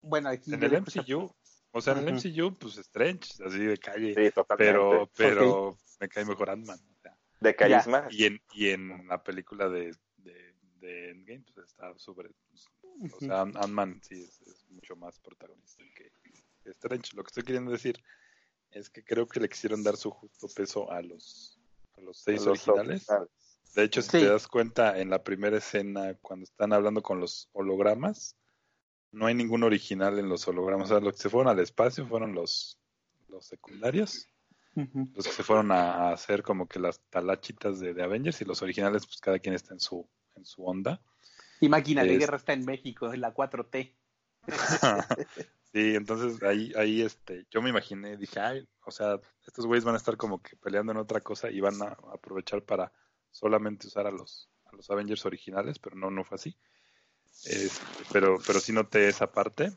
Bueno, aquí. En el MCU, O sea, en el. MCU, pues Strange, así de calle. Sí, totalmente. pero pero me cae mejor Ant-Man. o sea. de carisma. Y en, y en la película de, de, de Endgame, pues está súper. O sea, Ant- Ant-Man sí es, es mucho más protagonista que Strange. Lo que estoy queriendo decir es que creo que le quisieron dar su justo peso a los, a los seis Los originales. originales. De hecho, si Sí. te das cuenta, en la primera escena, cuando están hablando con los hologramas, no hay ningún original en los hologramas. O sea, los que se fueron al espacio fueron los, los secundarios, los que se fueron a, a hacer como que las talachitas de, de Avengers y los originales, pues cada quien está en su, en su onda. Y Máquina de Es- Guerra está en México, en la 4T. <laughs> <laughs> sí, entonces ahí, ahí este, yo me imaginé, dije, ay, o sea, estos güeyes van a estar como que peleando en otra cosa y van a aprovechar para solamente usar a los, a los Avengers originales, pero no, no fue así. Este, pero, pero sí noté esa parte.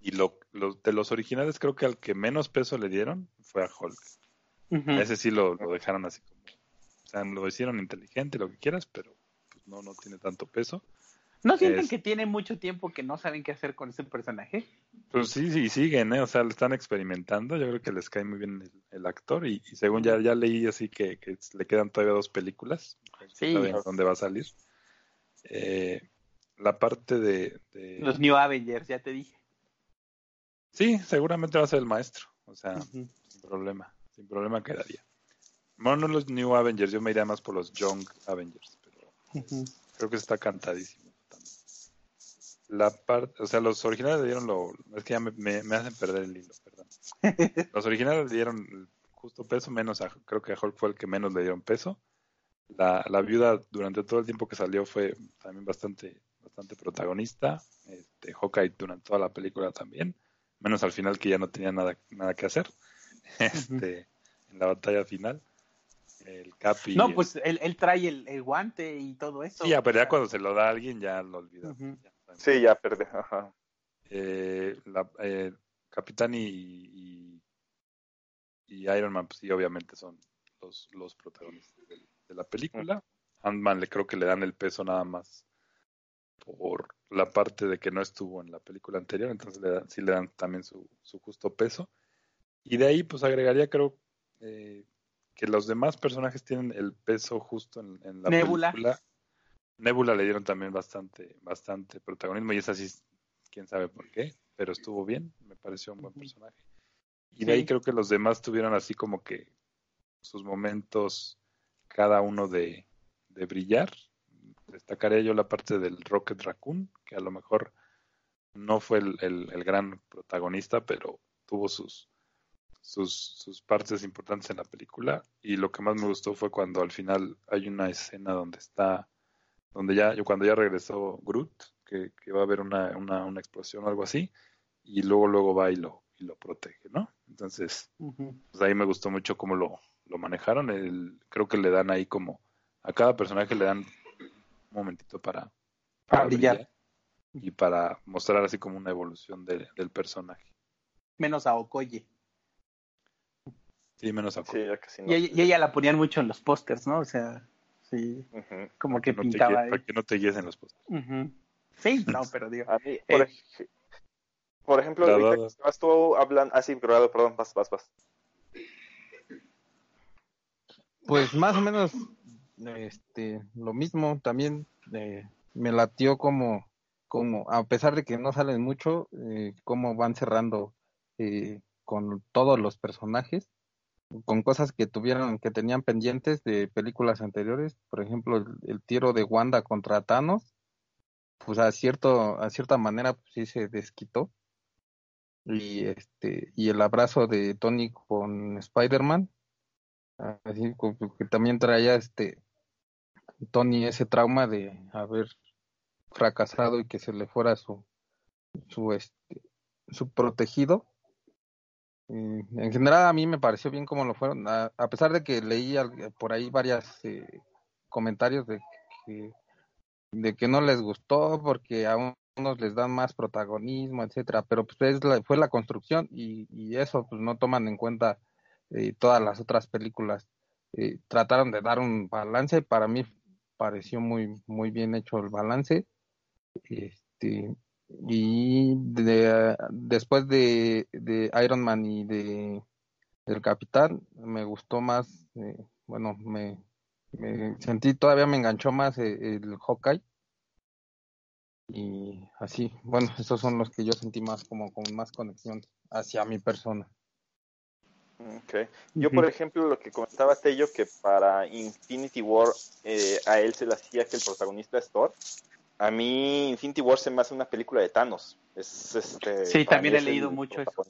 Y lo, lo- de los originales creo que al que menos peso le dieron fue a Hulk. A ese sí lo, lo dejaron así como, o sea, lo hicieron inteligente, lo que quieras, pero pues, no, no tiene tanto peso. ¿No sienten es- que tiene mucho tiempo que no saben qué hacer con ese personaje? Pues sí, sí, siguen, ¿eh? O sea, lo están experimentando. Yo creo que les cae muy bien el, el actor. Y, y según ya, ya leí así que, que le quedan todavía dos películas. Sí. Saben dónde va a salir. Eh, la parte de, de- Los New Avengers, ya te dije. Sí, seguramente va a ser el maestro. O sea, sin problema. Sin problema quedaría. Bueno, no los New Avengers, yo me iría más por los Young Avengers. Pero creo que está cantadísimo. La parte, o sea, los originales le dieron lo, es que ya me, me- me hacen perder el hilo, perdón. <laughs> Los originales le dieron justo peso, menos a, creo que a Hulk fue el que menos le dieron peso. La, la viuda durante todo el tiempo que salió fue también bastante, bastante protagonista. Este, Hawkeye durante toda la película también, menos al final que ya no tenía nada, nada que hacer. Este, en la batalla final. El Capi. No, pues él, él trae el, el guante y todo eso. Sí, ya, pero ya cuando se lo da a alguien ya lo olvida. Ya. Sí, ya perdí. Ajá. Eh, la, eh, Capitán y, y, y Iron Man, pues sí, obviamente son los, los protagonistas de, de la película. Ant-Man le creo que le dan el peso nada más por la parte de que no estuvo en la película anterior, entonces le dan, sí le dan también su, su justo peso. Y de ahí, pues agregaría, creo, eh, que los demás personajes tienen el peso justo en, en la Nebula. película. Nebula le dieron también bastante, bastante protagonismo y es así, quién sabe por qué, pero estuvo bien, me pareció un buen personaje. Y de ahí creo que los demás tuvieron así como que sus momentos, cada uno de, de brillar. Destacaría yo la parte del Rocket Raccoon, que a lo mejor no fue el, el- el gran protagonista, pero tuvo sus, sus, sus partes importantes en la película. Y lo que más me gustó fue cuando al final hay una escena donde está, donde ya, cuando ya regresó Groot, que, que va a haber una, una, una explosión o algo así, y luego luego va y lo, y lo protege, ¿no? Entonces, pues ahí me gustó mucho cómo lo, lo manejaron. El, creo que le dan ahí como, a cada personaje le dan un momentito para, Para brillar. y para mostrar así como una evolución de- del personaje. Menos a Okoye. Sí, menos a Sí, ya casi no. Y, ella- y ella la ponían mucho en los pósters, ¿no? O sea, sí, como que no pintaba ahí. para que no te guíes en los posts. Ujú. Sí, no, pero digo. A mí, por, Eh. ej- por ejemplo, ahorita que estabas tú hablando, ah, sí, grabado, perdón, vas, vas, vas. Pues más o menos este lo mismo también eh, me latió como como a pesar de que no salen mucho eh, cómo van cerrando eh, con todos los personajes con cosas que tuvieron que tenían pendientes de películas anteriores por ejemplo el, tiro de Wanda contra Thanos pues a cierto a cierta manera pues sí se desquitó. Y este y el abrazo de Tony con Spider-Man así que también traía este Tony ese trauma de haber fracasado y que se le fuera su su este su protegido Y en general a mí me pareció bien como lo fueron a, pesar de que leí al- por ahí varias eh, comentarios de que de que no les gustó porque a unos les dan más protagonismo etcétera pero pues es la- fue la construcción y, y eso pues no toman en cuenta eh, todas las otras películas. Eh, trataron de dar un balance para mí pareció muy muy bien hecho el balance. Este y de, después de, de Iron Man y de el Capitán me gustó más, eh, bueno, me, me sentí todavía me enganchó más el, el Hawkeye y así, bueno, esos son los que yo sentí más como con más conexión hacia mi persona. Okay. Yo, por ejemplo, lo que comentaba Tello, que para Infinity War eh, a él se le hacía que el protagonista es Thor. A mí Infinity War se me hace una película de Thanos. Es, este, sí, también he leído mucho eso.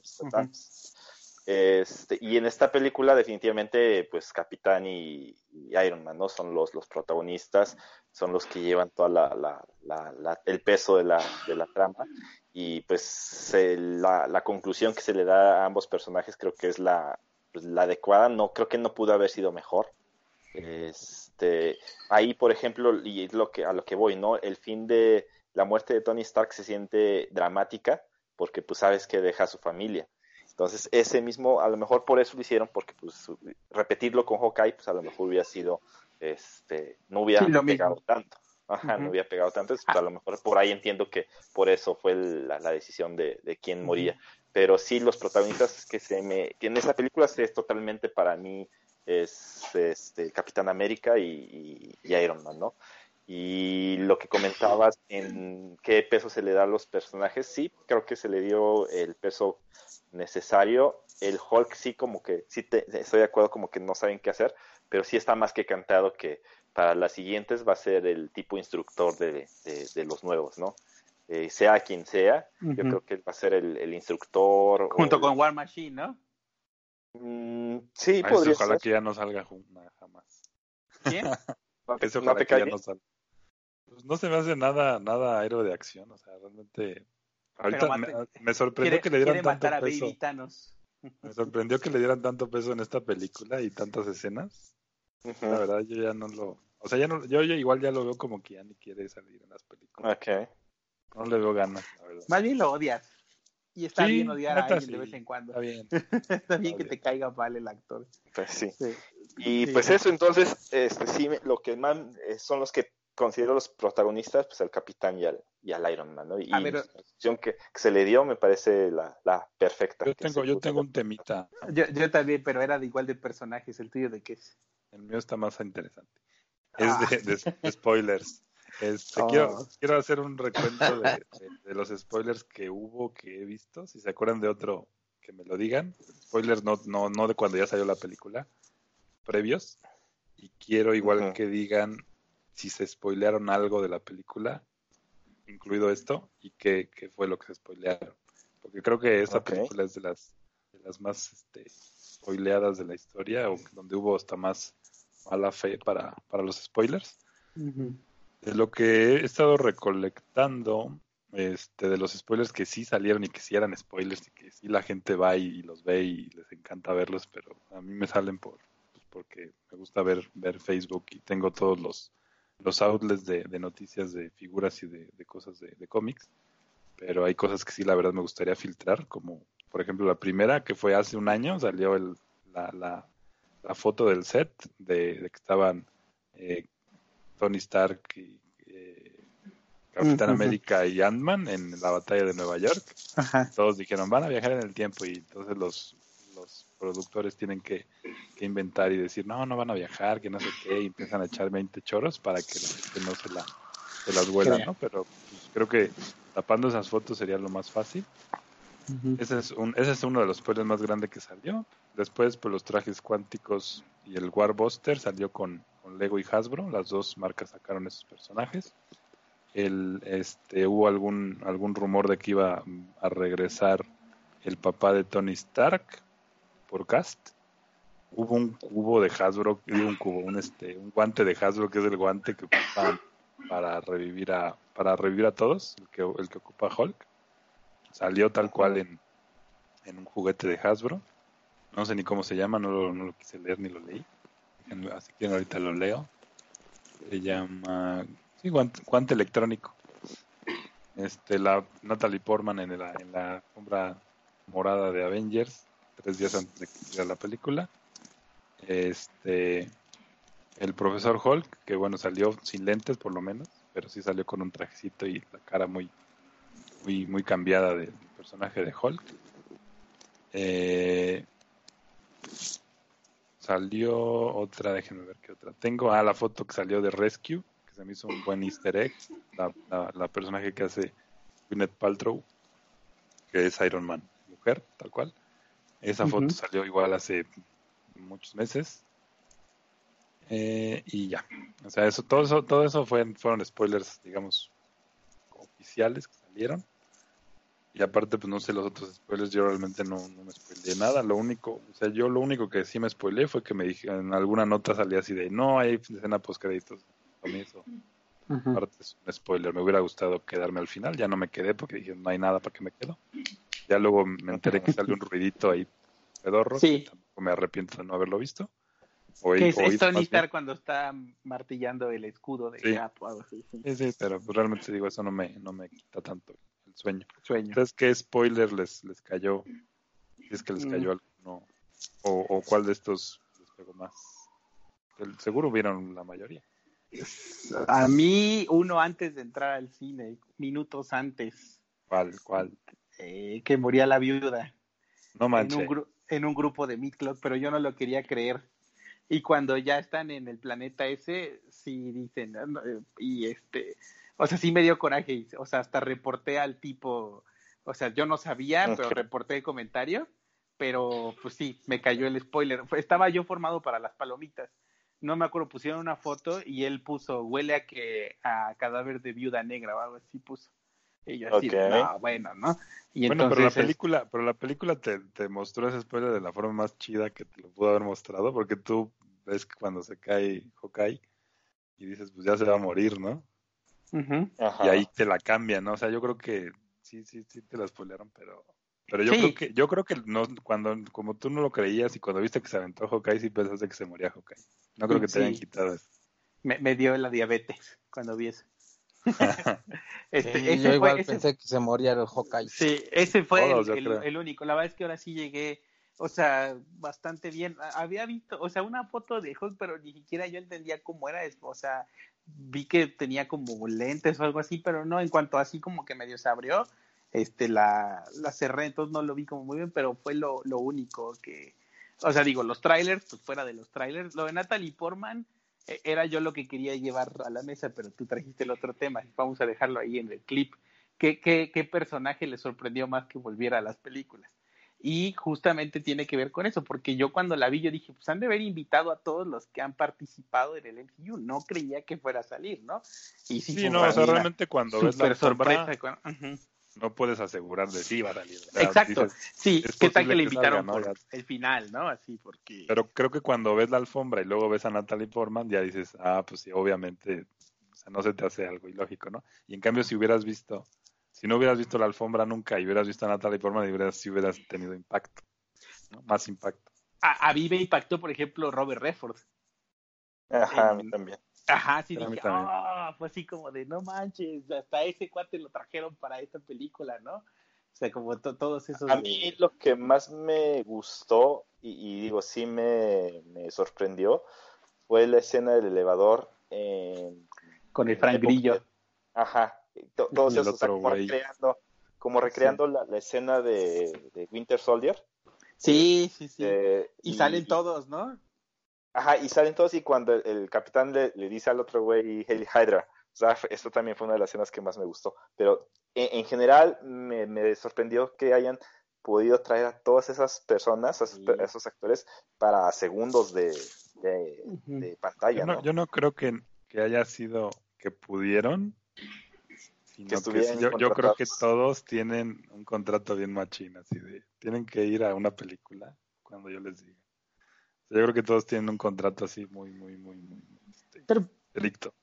Este, y en esta película definitivamente pues Capitán y, y Iron Man no son los, los protagonistas, son los que llevan toda la, la, la, la- el peso de la, de la trama y pues se- la, la conclusión que se le da a ambos personajes creo que es la, pues, la adecuada, no creo que no pudo haber sido mejor. Este, ahí por ejemplo, y es lo que a lo que voy, ¿no? El fin de la muerte de Tony Stark se siente dramática porque pues sabes que deja a su familia. Entonces, ese mismo, a lo mejor por eso lo hicieron, porque pues repetirlo con Hawkeye, pues a lo mejor hubiera sido, este, no hubiera Sí, pegado mismo. tanto. Ajá, no hubiera pegado tanto. Pues, a lo mejor por ahí entiendo que por eso fue la, la decisión de, de quién moría. Pero sí, los protagonistas que se me, que en esa película es totalmente para mí es este Capitán América y, y- y Iron Man, ¿no? Y lo que comentabas en qué peso se le da a los personajes, sí, creo que se le dio el peso necesario. El Hulk sí como que, sí te- estoy de acuerdo como que no saben qué hacer, pero sí está más que cantado que para las siguientes va a ser el tipo instructor de, de- de los nuevos, ¿no? Eh, sea quien sea, yo creo que va a ser el, el instructor. o Junto el- con War Machine, ¿no? Mm, sí, Ah, podría ojalá ser. que ya no salga jamás. ¿Quién? <laughs> ¿No no ojalá te que cae ya bien? no salga. Pues no se me hace nada, nada héroe de acción, o sea, realmente. Ahorita me, sorprendió Quiere, que le dieran tanto matar a peso. Baby Thanos. <laughs> Me sorprendió que le dieran tanto peso en esta película y tantas escenas. La verdad, yo ya no lo. O sea, ya no, yo, yo igual ya lo veo como que ya ni quiere salir en las películas. Ok. No le veo ganas, la verdad. Más bien lo odias. Y está Sí, bien odiar a alguien de vez en cuando. Está bien. <laughs> está bien que bien. te caiga mal el actor. Pues sí. Sí. Y Sí. pues eso, entonces, este, sí, me- lo que más eh, son los que considero los protagonistas, pues al Capitán y al, y al Iron Man, ¿no? Y Ah, la posición que, que se le dio me parece la, la perfecta. Yo tengo, yo tengo un temita. Yo, yo también, pero era de igual de personajes. ¿El tuyo de qué es? El mío está más interesante. Es Ah. de, de- de spoilers. Este, Oh. quiero, quiero hacer un recuento de, de- de los spoilers que hubo, que he visto. Si se acuerdan de otro, que me lo digan. Spoilers no, no, no de cuando ya salió la película, previos. Y quiero igual que digan si se spoilearon algo de la película, incluido esto, y qué, qué fue lo que se spoilearon. Porque creo que esta película es de las, de las más este, spoileadas de la historia, o donde hubo hasta más mala fe para, para los spoilers. De lo que he estado recolectando, este, de los spoilers que sí salieron y que sí eran spoilers y que sí la gente va y, los ve y les encanta verlos, pero a mí me salen por pues, porque me gusta ver ver Facebook y tengo todos los los outlets de, de noticias de figuras y de, cosas de, de cómics, pero hay cosas que sí la verdad me gustaría filtrar, como por ejemplo la primera que fue hace un año salió el, la, la, la foto del set de, de que estaban eh, Tony Stark y eh, Capitán. América y Ant-Man en la batalla de Nueva York. Ajá. Todos dijeron, van a viajar en el tiempo y entonces los, los productores tienen que, que inventar y decir, no, no van a viajar, que no sé qué, y empiezan a echar 20 choros para que la gente no se, la, se las Crea. ¿no? Pero pues, creo que tapando esas fotos sería lo más fácil. Ese es, un, ese es uno de los spoilers más grandes que salió. Después, pues los trajes cuánticos y el Warbuster salió con, con Lego y Hasbro. Las dos marcas sacaron esos personajes. El, este, hubo algún, algún rumor de que iba a regresar el papá de Tony Stark por cast. Hubo un cubo de Hasbro, un cubo, un, este, un guante de Hasbro que es el guante que ocupan para revivir a, para revivir a todos, el que, el que ocupa Hulk. Salió tal cual en, en un juguete de Hasbro. No sé ni cómo se llama, no lo, no lo quise leer ni lo leí. Así que ahorita lo leo. Se llama sí, guante, guante electrónico. Este, la Natalie Portman en la, en la alfombra morada de Avengers, tres días antes de que la película. Este, el profesor Hulk, que bueno, salió sin lentes por lo menos, pero sí salió con un trajecito y la cara muy, muy, muy cambiada del personaje de Hulk. Eh, salió otra, déjenme ver qué otra. Tengo ah, la foto que salió de Rescue, que se me hizo un buen easter egg. La, la, la personaje que hace Gwyneth Paltrow, que es Iron Man, mujer, tal cual. Esa foto salió igual hace muchos meses. Eh, y ya. O sea, eso, todo eso, todo eso fue, fueron spoilers, digamos, oficiales que salieron. Y aparte, pues no sé los otros spoilers, yo realmente no, no me spoileé nada. Lo único, o sea, yo lo único que sí me spoileé fue que me dije, en alguna nota salía así de, no, hay escena post créditos. Mí eso aparte es un spoiler. Me hubiera gustado quedarme al final, ya no me quedé porque dije, no hay nada para que me quedo. Ya luego me enteré que sale un ruidito ahí pedorro, Sí. que tampoco me arrepiento de no haberlo visto. Que es, Tony. Stark cuando está martillando el escudo de Sí. Cap o algo así. sí. Sí, pero pues realmente digo, eso no me, no me quita tanto sueño. Sueño. Entonces, ¿qué spoiler les, les cayó? Si es que les Mm. cayó alguno. O, o cuál de estos les pegó más. Seguro vieron la mayoría. A mí, uno antes de entrar al cine, minutos antes, ¿Cuál? ¿Cuál? eh, que moría la viuda No en manches. un, gru- en un grupo de Club, pero yo no lo quería creer. Y cuando ya están en el planeta ese, sí dicen, "Ah, no", eh, y este, o sea, sí me dio coraje, y- o sea, hasta reporté al tipo, o sea, yo no sabía, pero reporté el comentario, pero pues sí, me cayó el spoiler. Estaba yo formado para las palomitas. No me acuerdo, pusieron una foto y él puso, huele a que a cadáver de viuda negra o algo así puso. Y yo así, de, Ok. "No, bueno, ¿no? Y bueno, entonces, pero la película, pero la película te, te mostró ese spoiler de la forma más chida que te lo pudo haber mostrado, porque tú ves que cuando se cae Hawkeye y dices, pues ya se va a morir, ¿no? Y ahí te la cambian, ¿no? O sea, yo creo que sí, sí, sí te la spoilearon, pero, pero yo Sí. creo que, yo creo que no, cuando, como tú no lo creías y cuando viste que se aventó Hawkeye, sí pensaste que se moría Hawkeye. No creo que te Sí. hayan quitado eso. me, me dio la diabetes cuando vi eso. <laughs> <laughs> Este, Sí, ese yo fue- igual ese- pensé que se moría el Hawkeye. Sí, ese fue Todos, el, el- único. La verdad es que ahora sí llegué, o sea, bastante bien. Había visto, o sea, una foto de Hulk, pero ni siquiera yo entendía cómo era. O sea, vi que tenía como lentes o algo así, pero no, en cuanto así como que medio se abrió, este, la, la cerré, entonces no lo vi como muy bien, pero fue lo, lo único que, o sea, digo, los trailers, pues fuera de los trailers, lo de Natalie Portman eh, era yo lo que quería llevar a la mesa, pero tú trajiste el otro tema, vamos a dejarlo ahí en el clip. ¿Qué, qué, qué personaje le sorprendió más que volviera a las películas? Y justamente tiene que ver con eso, porque yo cuando la vi, yo dije, pues han de haber invitado a todos los que han participado en el MCU. No creía que fuera a salir, ¿no? Y sí, Sí, no, o sea, realmente cuando ves la sorpresa. no puedes asegurar de sí va a salir. Exacto. dices, Sí, es ¿qué tal que le que invitaron por el final, no? Así, porque... Pero creo que cuando ves la alfombra y luego ves a Natalie Portman, ya dices, ah, pues sí, obviamente, o sea, no se te hace algo ilógico, ¿no? Y en cambio, si hubieras visto, si no hubieras visto la alfombra nunca y hubieras visto a Natalie Portman, y hubieras, sí hubieras tenido impacto, ¿no? Más impacto. A, a mí me impactó, por ejemplo, Robert Redford. Ajá, a mí también. Ajá, sí mí dije, ah, fue así como de, no manches, hasta ese cuate lo trajeron para esta película, ¿no? O sea, como to- todos esos... A mí lo que más me gustó y, y digo, sí me, me sorprendió fue la escena del elevador en, con el Frank Grillo. Ajá, to- <laughs> todos esos, o sea, otro como recreando, como recreando la, la escena de, de Winter Soldier. Sí, sí, sí. eh, y, salen todos, ¿no? Ajá, y salen todos y cuando el, el capitán le, le dice al otro güey, Hail Hydra, o sea, esto también fue una de las escenas que más me gustó, pero en, en general me, me sorprendió que hayan podido traer a todas esas personas, a esos, Sí. a esos actores, para segundos de, de, pantalla, Yo no, ¿no? yo no creo que, que haya sido que pudieron, sino Que que estuvieran sí, yo, yo creo que todos tienen un contrato bien machín, así de, tienen que ir a una película cuando yo les diga. O sea, yo creo que todos tienen un contrato así muy, muy, muy, muy, muy, este, Pero, estricto.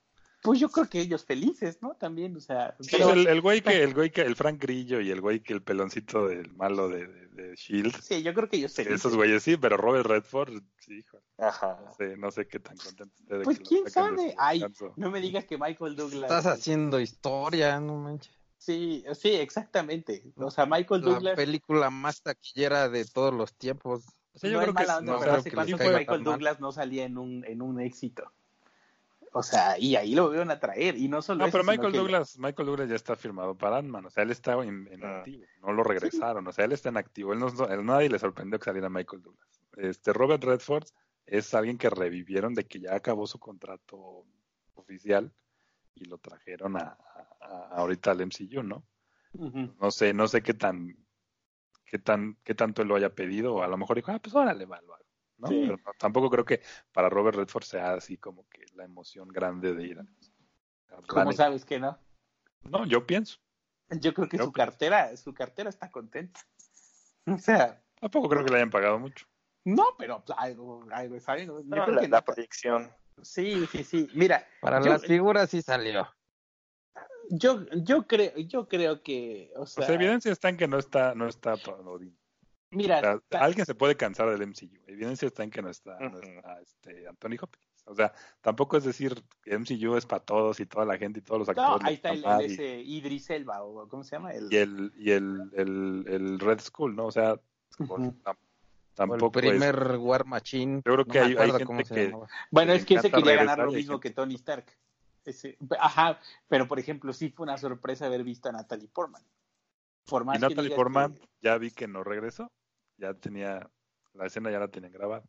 pues yo creo que ellos felices, ¿no? También, o sea... Sí, pero- el, el güey que, el güey que, el Frank Grillo y el güey que el peloncito del malo de, de, de Shield, sí, yo creo que ellos felices. esos güeyes sí, pero Robert Redford, sí, hijo, Ajá. no sé, no sé qué tan contento esté de Pues que quién sabe. Ay, no me digas que Michael Douglas... Estás haciendo historia, no manches. Sí, sí, exactamente. O sea, Michael La Douglas... película más taquillera de todos los tiempos. O sea, yo no creo es que mala onda, no pero hace que cuánto que Michael tan mal. Douglas no salía en un, en un éxito. O sea, y ahí lo vieron a traer, y no solo No, eso, pero Michael que- Douglas, Michael Douglas ya está firmado para Ant-Man, o sea, él está en, en Ah. activo, no lo regresaron, o sea, él está en activo, él no, él- nadie le sorprendió que saliera Michael Douglas. Este Robert Redford es alguien que revivieron de que ya acabó su contrato oficial y lo trajeron a, a- a- ahorita al MCU, ¿no? No sé, no sé qué tan, qué tan, qué tanto él lo haya pedido, o a lo mejor dijo, ah, pues órale, va, lo ¿no? Sí. Pero no, tampoco creo que para Robert Redford sea así como que la emoción grande de ir a, a ¿Cómo sabes que no? No, yo pienso. Yo creo que Yo su pienso. cartera, su cartera está contenta. <laughs> O sea, Tampoco creo que le hayan pagado mucho. no, pero pues, algo, algo es algo. Yo No, creo la, que la proyección. Sí, sí, sí. Mira, Para Yo- las figuras sí salió. yo, yo creo, yo creo que, o sea, sea, evidencia está en que no está, no está todo. Mira, O sea, ta- alguien se puede cansar del MCU. Evidencia está en que no está, no este, Anthony Hopkins. O sea, tampoco es decir que MCU es para todos y toda la gente y todos los no, actores. ahí está el, el y- ese Idris Elba, o ¿cómo se llama? El, y el y el, el, el Red School, ¿no? O sea, el tampoco es- primer War Machine. Yo creo no que hay- hay gente cómo se que- llamaba. Bueno, es que ese quería ganar lo mismo gente- que Tony Stark. Ese, ajá, pero por ejemplo, sí fue una sorpresa haber visto a Natalie Portman. Por más Y Natalie Portman que- ya vi que no regresó. Ya tenía, la escena ya la tienen grabada.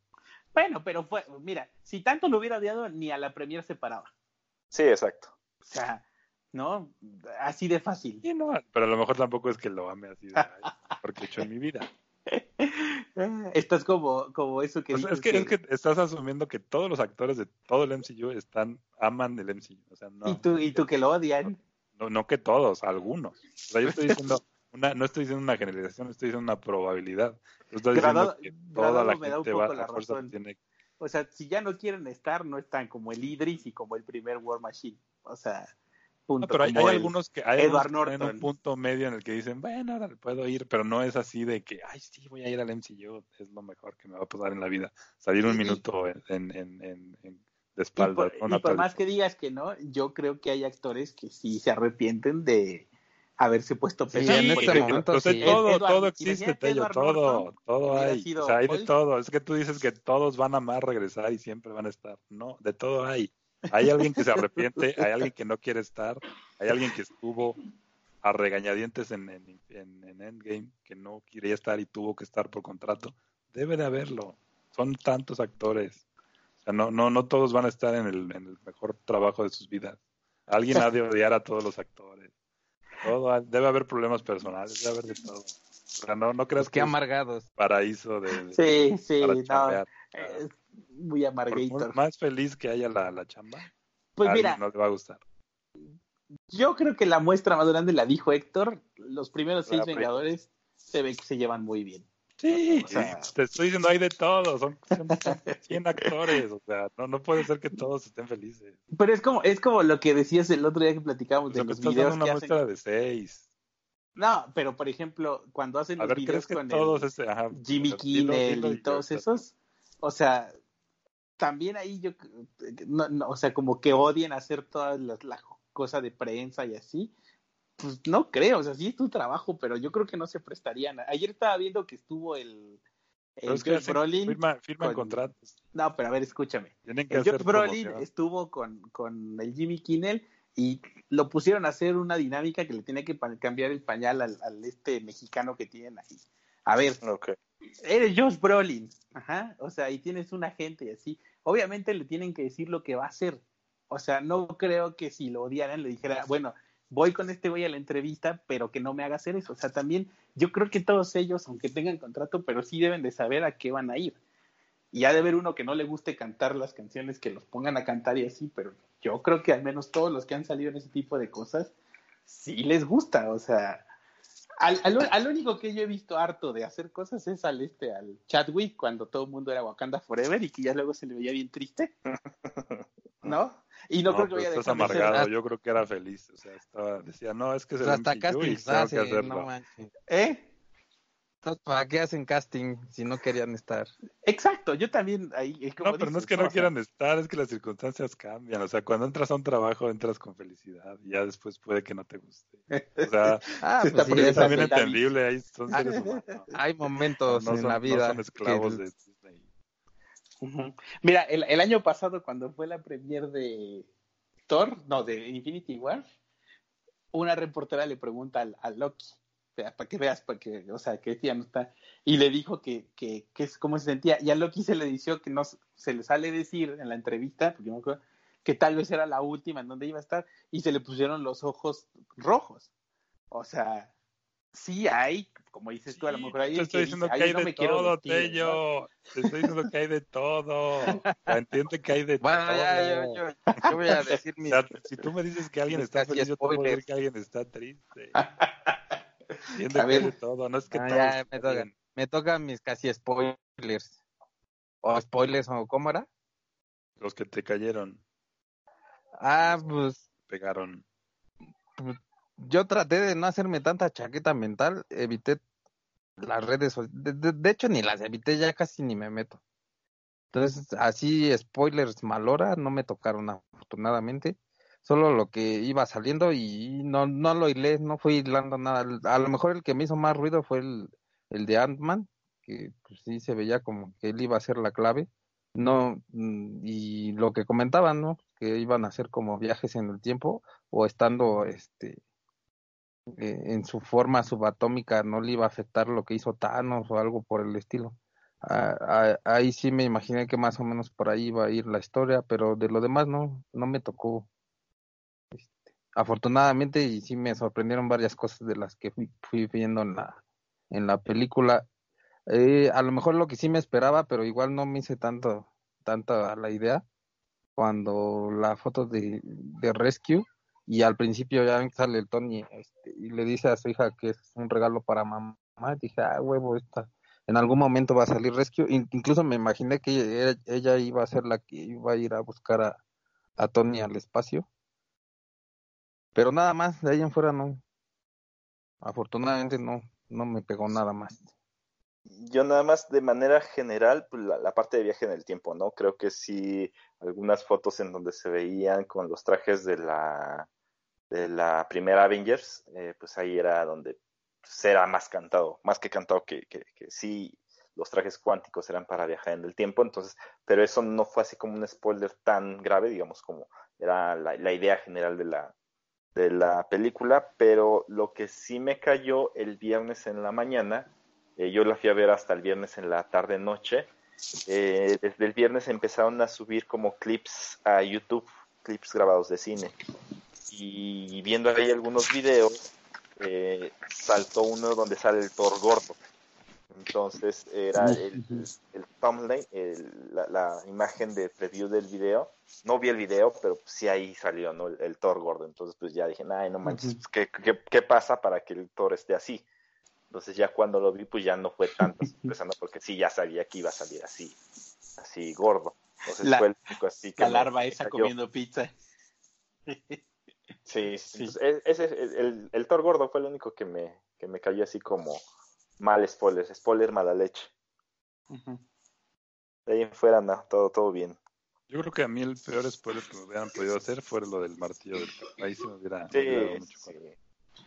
Bueno, pero fue, mira, si tanto lo hubiera odiado, ni a la premier se paraba. Sí, exacto. O sea, ¿no? Así de fácil. No, pero a lo mejor tampoco es que lo ame así de, "Ay, porque he hecho en mi vida. <laughs> Estás como, como eso que O sea, es, que, es que estás asumiendo que todos los actores de todo el MCU están, aman el MCU. O sea, no, y, tú, y tú que lo odian. no, no que todos, algunos. O sea, yo estoy diciendo, una, no estoy diciendo una generalización, estoy diciendo una probabilidad. Estás Gradado- que toda la gente va la fuerza razón. tiene O sea, si ya no quieren estar, no están como el Idris y como el primer War Machine. O sea, punto. No, pero hay, algunos que hay Edward algunos que Norton. un punto medio en el que dicen, bueno, ahora puedo ir, pero no es así de que, ay, sí, voy a ir al MCU, es lo mejor que me va a pasar en la vida. Salir un minuto en, en, en, de Y espalda. y por más que digas que no, yo creo que hay actores que sí se arrepienten de haberse puesto Sí, pesado. en Por este momento sí. todo, Edward- todo existe, Tello, todo, todo hay. O sea, hay de todo. Es que tú dices que todos van a amar regresar y siempre van a estar. No, de todo hay. Hay alguien que se arrepiente, hay alguien que no quiere estar, hay alguien que estuvo a regañadientes en, en, en- en Endgame, que no quería estar y tuvo que estar por contrato. Debe de haberlo. Son tantos actores. O sea, no, no, no todos van a estar en el, en el mejor trabajo de sus vidas. Alguien ha de odiar a todos los actores. Todo, ha- debe haber problemas personales, debe haber de todo. O sea, no, no creas Pues que es amargados. paraíso de, de- Sí, sí, para no. chambear. Es muy Por amargator. más feliz que haya la, la chamba, Pues mira, no le va a gustar. yo creo que la muestra más grande la dijo Héctor. Los primeros seis La Vengadores se ve que se llevan muy bien. Sí, O sea- te estoy diciendo, hay de todo, son, son <laughs> 100 actores, o sea, no, no puede ser que todos estén felices. Pero es como, es como lo que decías el otro día que platicábamos O sea, de me los estás videos dando que una hacen. muestra de seis. No, pero por ejemplo, cuando hacen A los ver, videos ¿crees que con todos el ese, ajá, Jimmy o sea, Kimmel y todos esos, o sea, también ahí yo, no, no, o sea, como que odien hacer toda la, la cosa de prensa y así, pues no creo, o sea, sí es tu trabajo, pero yo creo que no se prestarían. Ayer estaba viendo que estuvo el, el es que Brolin, firma- firman con- contratos. no, pero a ver, escúchame. Tienen que El hacer Josh Brolin estuvo con, con el Jimmy Kimmel y lo pusieron a hacer una dinámica que le tenía que cambiar el pañal al, al este mexicano que tienen ahí. A ver, eres Josh Brolin, ajá, o sea, y tienes un agente y así. Obviamente le tienen que decir lo que va a hacer. O sea, no creo que si lo odiaran le dijera, bueno, voy con este güey a la entrevista, pero que no me haga hacer eso. O sea, también yo creo que todos ellos, aunque tengan contrato, pero sí deben de saber a qué van a ir. Y ha de haber uno que no le guste cantar las canciones, que los pongan a cantar y así, pero yo creo que al menos todos los que han salido en ese tipo de cosas, sí les gusta. O sea, al, al, al único que yo he visto harto de hacer cosas es al este, al Chadwick, cuando todo el mundo era Wakanda Forever y que ya luego se le veía bien triste. ¿No? Y no, No, creo que vaya a estás dejar de ser- amargado, yo creo que era feliz. O sea, estaba, decía, no, es que es Pues el hasta MCU y que hacerlo. no manches. ¿Eh? Entonces, ¿Para qué hacen casting si no querían estar? Exacto, yo también ahí es como No, pero no es que no O sea, quieran estar, es que las circunstancias cambian. O sea, cuando entras a un trabajo, entras con felicidad y ya después puede que no te guste. O sea, <laughs> Ah, Se pues sí, es también entendible, ahí son Ah, seres humanos. hay momentos No en la no vida son esclavos que- de Mira, el, el, año pasado cuando fue la premier de Thor, no, de Infinity War, una reportera le pregunta al, al Loki, para que veas, para que, o sea, que ya no está, y le dijo que, que, que es cómo se sentía, y a Loki se le dijo que no, se le sale decir en la entrevista, porque acuerdo, que tal vez era la última en donde iba a estar, y se le pusieron los ojos rojos. O sea, sí hay, como dices tú, a lo mejor hay. Te estoy diciendo que hay de todo, Tello. Te estoy diciendo que hay de todo. <laughs> Entiende que hay de bueno, todo. Ya, yo, yo, yo, voy a decir <laughs> mi. O sea, si tú me dices que alguien está feliz, yo te voy a decir que alguien está triste. Entiende que hay de todo. No es que ah, todo ya, me tocan, me tocan mis casi spoilers. O spoilers, o ¿cómo era? Los que te cayeron. Ah, pues. Pegaron. Yo traté de no hacerme tanta chaqueta mental, evité las redes, de, de, de, hecho ni las evité, ya casi ni me meto. Entonces, así spoilers malora no me tocaron afortunadamente, solo lo que iba saliendo y no no lo hilé, no fui hilando nada. A lo mejor el que me hizo más ruido fue el, el de Ant-Man, que pues, sí se veía como que él iba a ser la clave. No, y lo que comentaban, ¿no? Que iban a hacer como viajes en el tiempo o estando este eh, en su forma subatómica no le iba a afectar lo que hizo Thanos o algo por el estilo. Ah, ah, ahí sí me imaginé que más o menos por ahí iba a ir la historia, pero de lo demás no, no me tocó. Este, afortunadamente y sí me sorprendieron varias cosas de las que fui, viendo en la, en la película. Eh, a lo mejor lo que sí me esperaba, pero igual no me hice tanto, tanta la idea cuando la foto de, de Rescue y al principio ya sale el Tony este, y le dice a su hija que es un regalo para mamá. Dije, ah, huevo, esta. En algún momento va a salir Rescue. Incluso me imaginé que ella, ella iba a ser la que iba a ir a buscar a, a Tony al espacio. Pero nada más, de ahí en fuera no. Afortunadamente no, no me pegó nada más. Yo nada más de manera general, pues la, la, parte de viaje en el tiempo, ¿no? Creo que sí, algunas fotos en donde se veían con los trajes de la de la primera Avengers, eh, pues ahí era donde era más cantado, más que cantado que, que, que, sí los trajes cuánticos eran para viajar en el tiempo, entonces, pero eso no fue así como un spoiler tan grave, digamos, como era la, la idea general de la, de la película, pero lo que sí me cayó el viernes en la mañana, eh, yo la fui a ver hasta el viernes en la tarde noche, eh, desde el viernes empezaron a subir como clips a YouTube, clips grabados de cine y viendo ahí algunos videos, eh, saltó uno donde sale el Thor gordo. Entonces era el, el thumbnail, el, la, la, imagen de preview del video. No vi el video, pero sí ahí salió ¿no? el, el Thor gordo. Entonces pues ya dije, ay, no manches, pues, ¿qué, qué, qué pasa para que el Thor esté así? Entonces ya cuando lo vi, pues ya no fue tanto sorpresa, porque sí, ya sabía que iba a salir así, así gordo. Entonces la, fue el único así que la larva esa cayó. comiendo pizza. <laughs> Sí, sí. Entonces, ese, el, el, Thor gordo fue el único que me, que me cayó así como mal spoiler, spoiler mala leche. Uh -huh. De ahí en fuera, no, todo, todo bien. Yo creo que a mí el peor spoiler que me hubieran podido hacer fue lo del martillo del Ahí sí me hubiera, sí, me hubiera mucho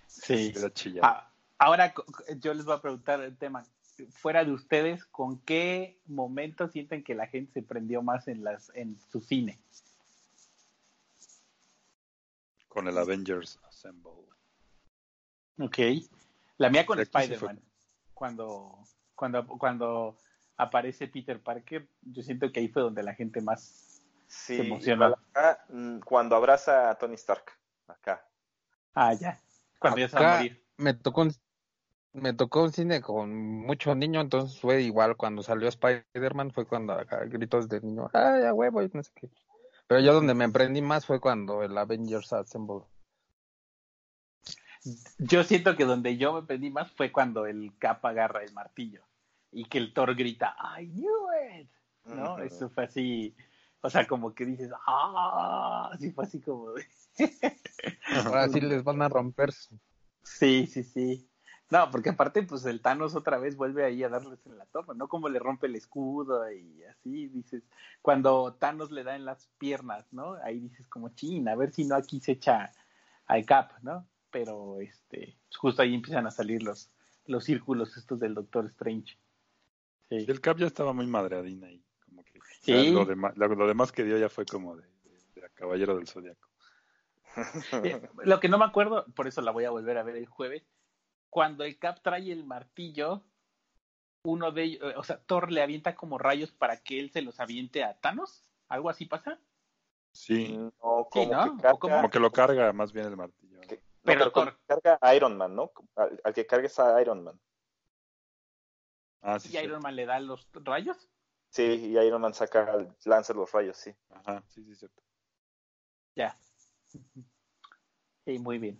sí. sí. Ah, ahora yo les voy a preguntar el tema. Fuera de ustedes, ¿con qué momento sienten que la gente se prendió más en las en su cine? Con el Avengers Assemble. Ok. La mía con Spider-Man. Cuando, cuando, cuando aparece Peter Parker, yo siento que ahí fue donde la gente más sí, se emocionó. Acá, cuando abraza a Tony Stark. Acá. Ah, ya. Cuando acá ya se va a morir. Me tocó un, me tocó un cine con muchos niños, entonces fue igual. Cuando salió Spider-Man fue cuando acá gritos de niño, ¡ay, a huevo! Y no sé qué. Pero yo donde me emprendí más fue cuando el Avengers Assemble. Yo siento que donde yo me emprendí más fue cuando el Cap agarra el martillo y que el Thor grita, I knew it. ¿No? Uh -huh. Eso fue así, o sea, como que dices, ah, así fue así como. Ahora sí <laughs> les van a romper. Sí, sí, sí. No, porque aparte, pues el Thanos otra vez vuelve ahí a darles en la toma, ¿no? Como le rompe el escudo y así, dices, cuando Thanos le da en las piernas, ¿no? Ahí dices como, chin, a ver si no aquí se echa al Cap, ¿no? Pero, este, justo ahí empiezan a salir los, los círculos estos del Doctor Strange. Sí. El Cap ya estaba muy madreadín ahí. Como que... Sí. Lo, demás, lo, lo demás que dio ya fue como de, de- de Caballero del Zodiaco. <laughs> Eh, Lo que no me acuerdo, por eso la voy a volver a ver el jueves, cuando el Cap trae el martillo, uno de ellos, eh, o sea, Thor le avienta como rayos para que él se los aviente a Thanos, algo así pasa. Sí, No, como Sí, ¿no? que ¿O carga, cómo? como que lo carga más bien el martillo. que- no, Pero Thor- que carga a Iron Man, ¿no? Al, al que cargue es a Iron Man. Ah, sí, Y sí. Iron Man le da los rayos. Sí, y Iron Man saca, lanza los rayos, sí. Ajá, sí, sí, cierto. Ya. <laughs> Sí, muy bien.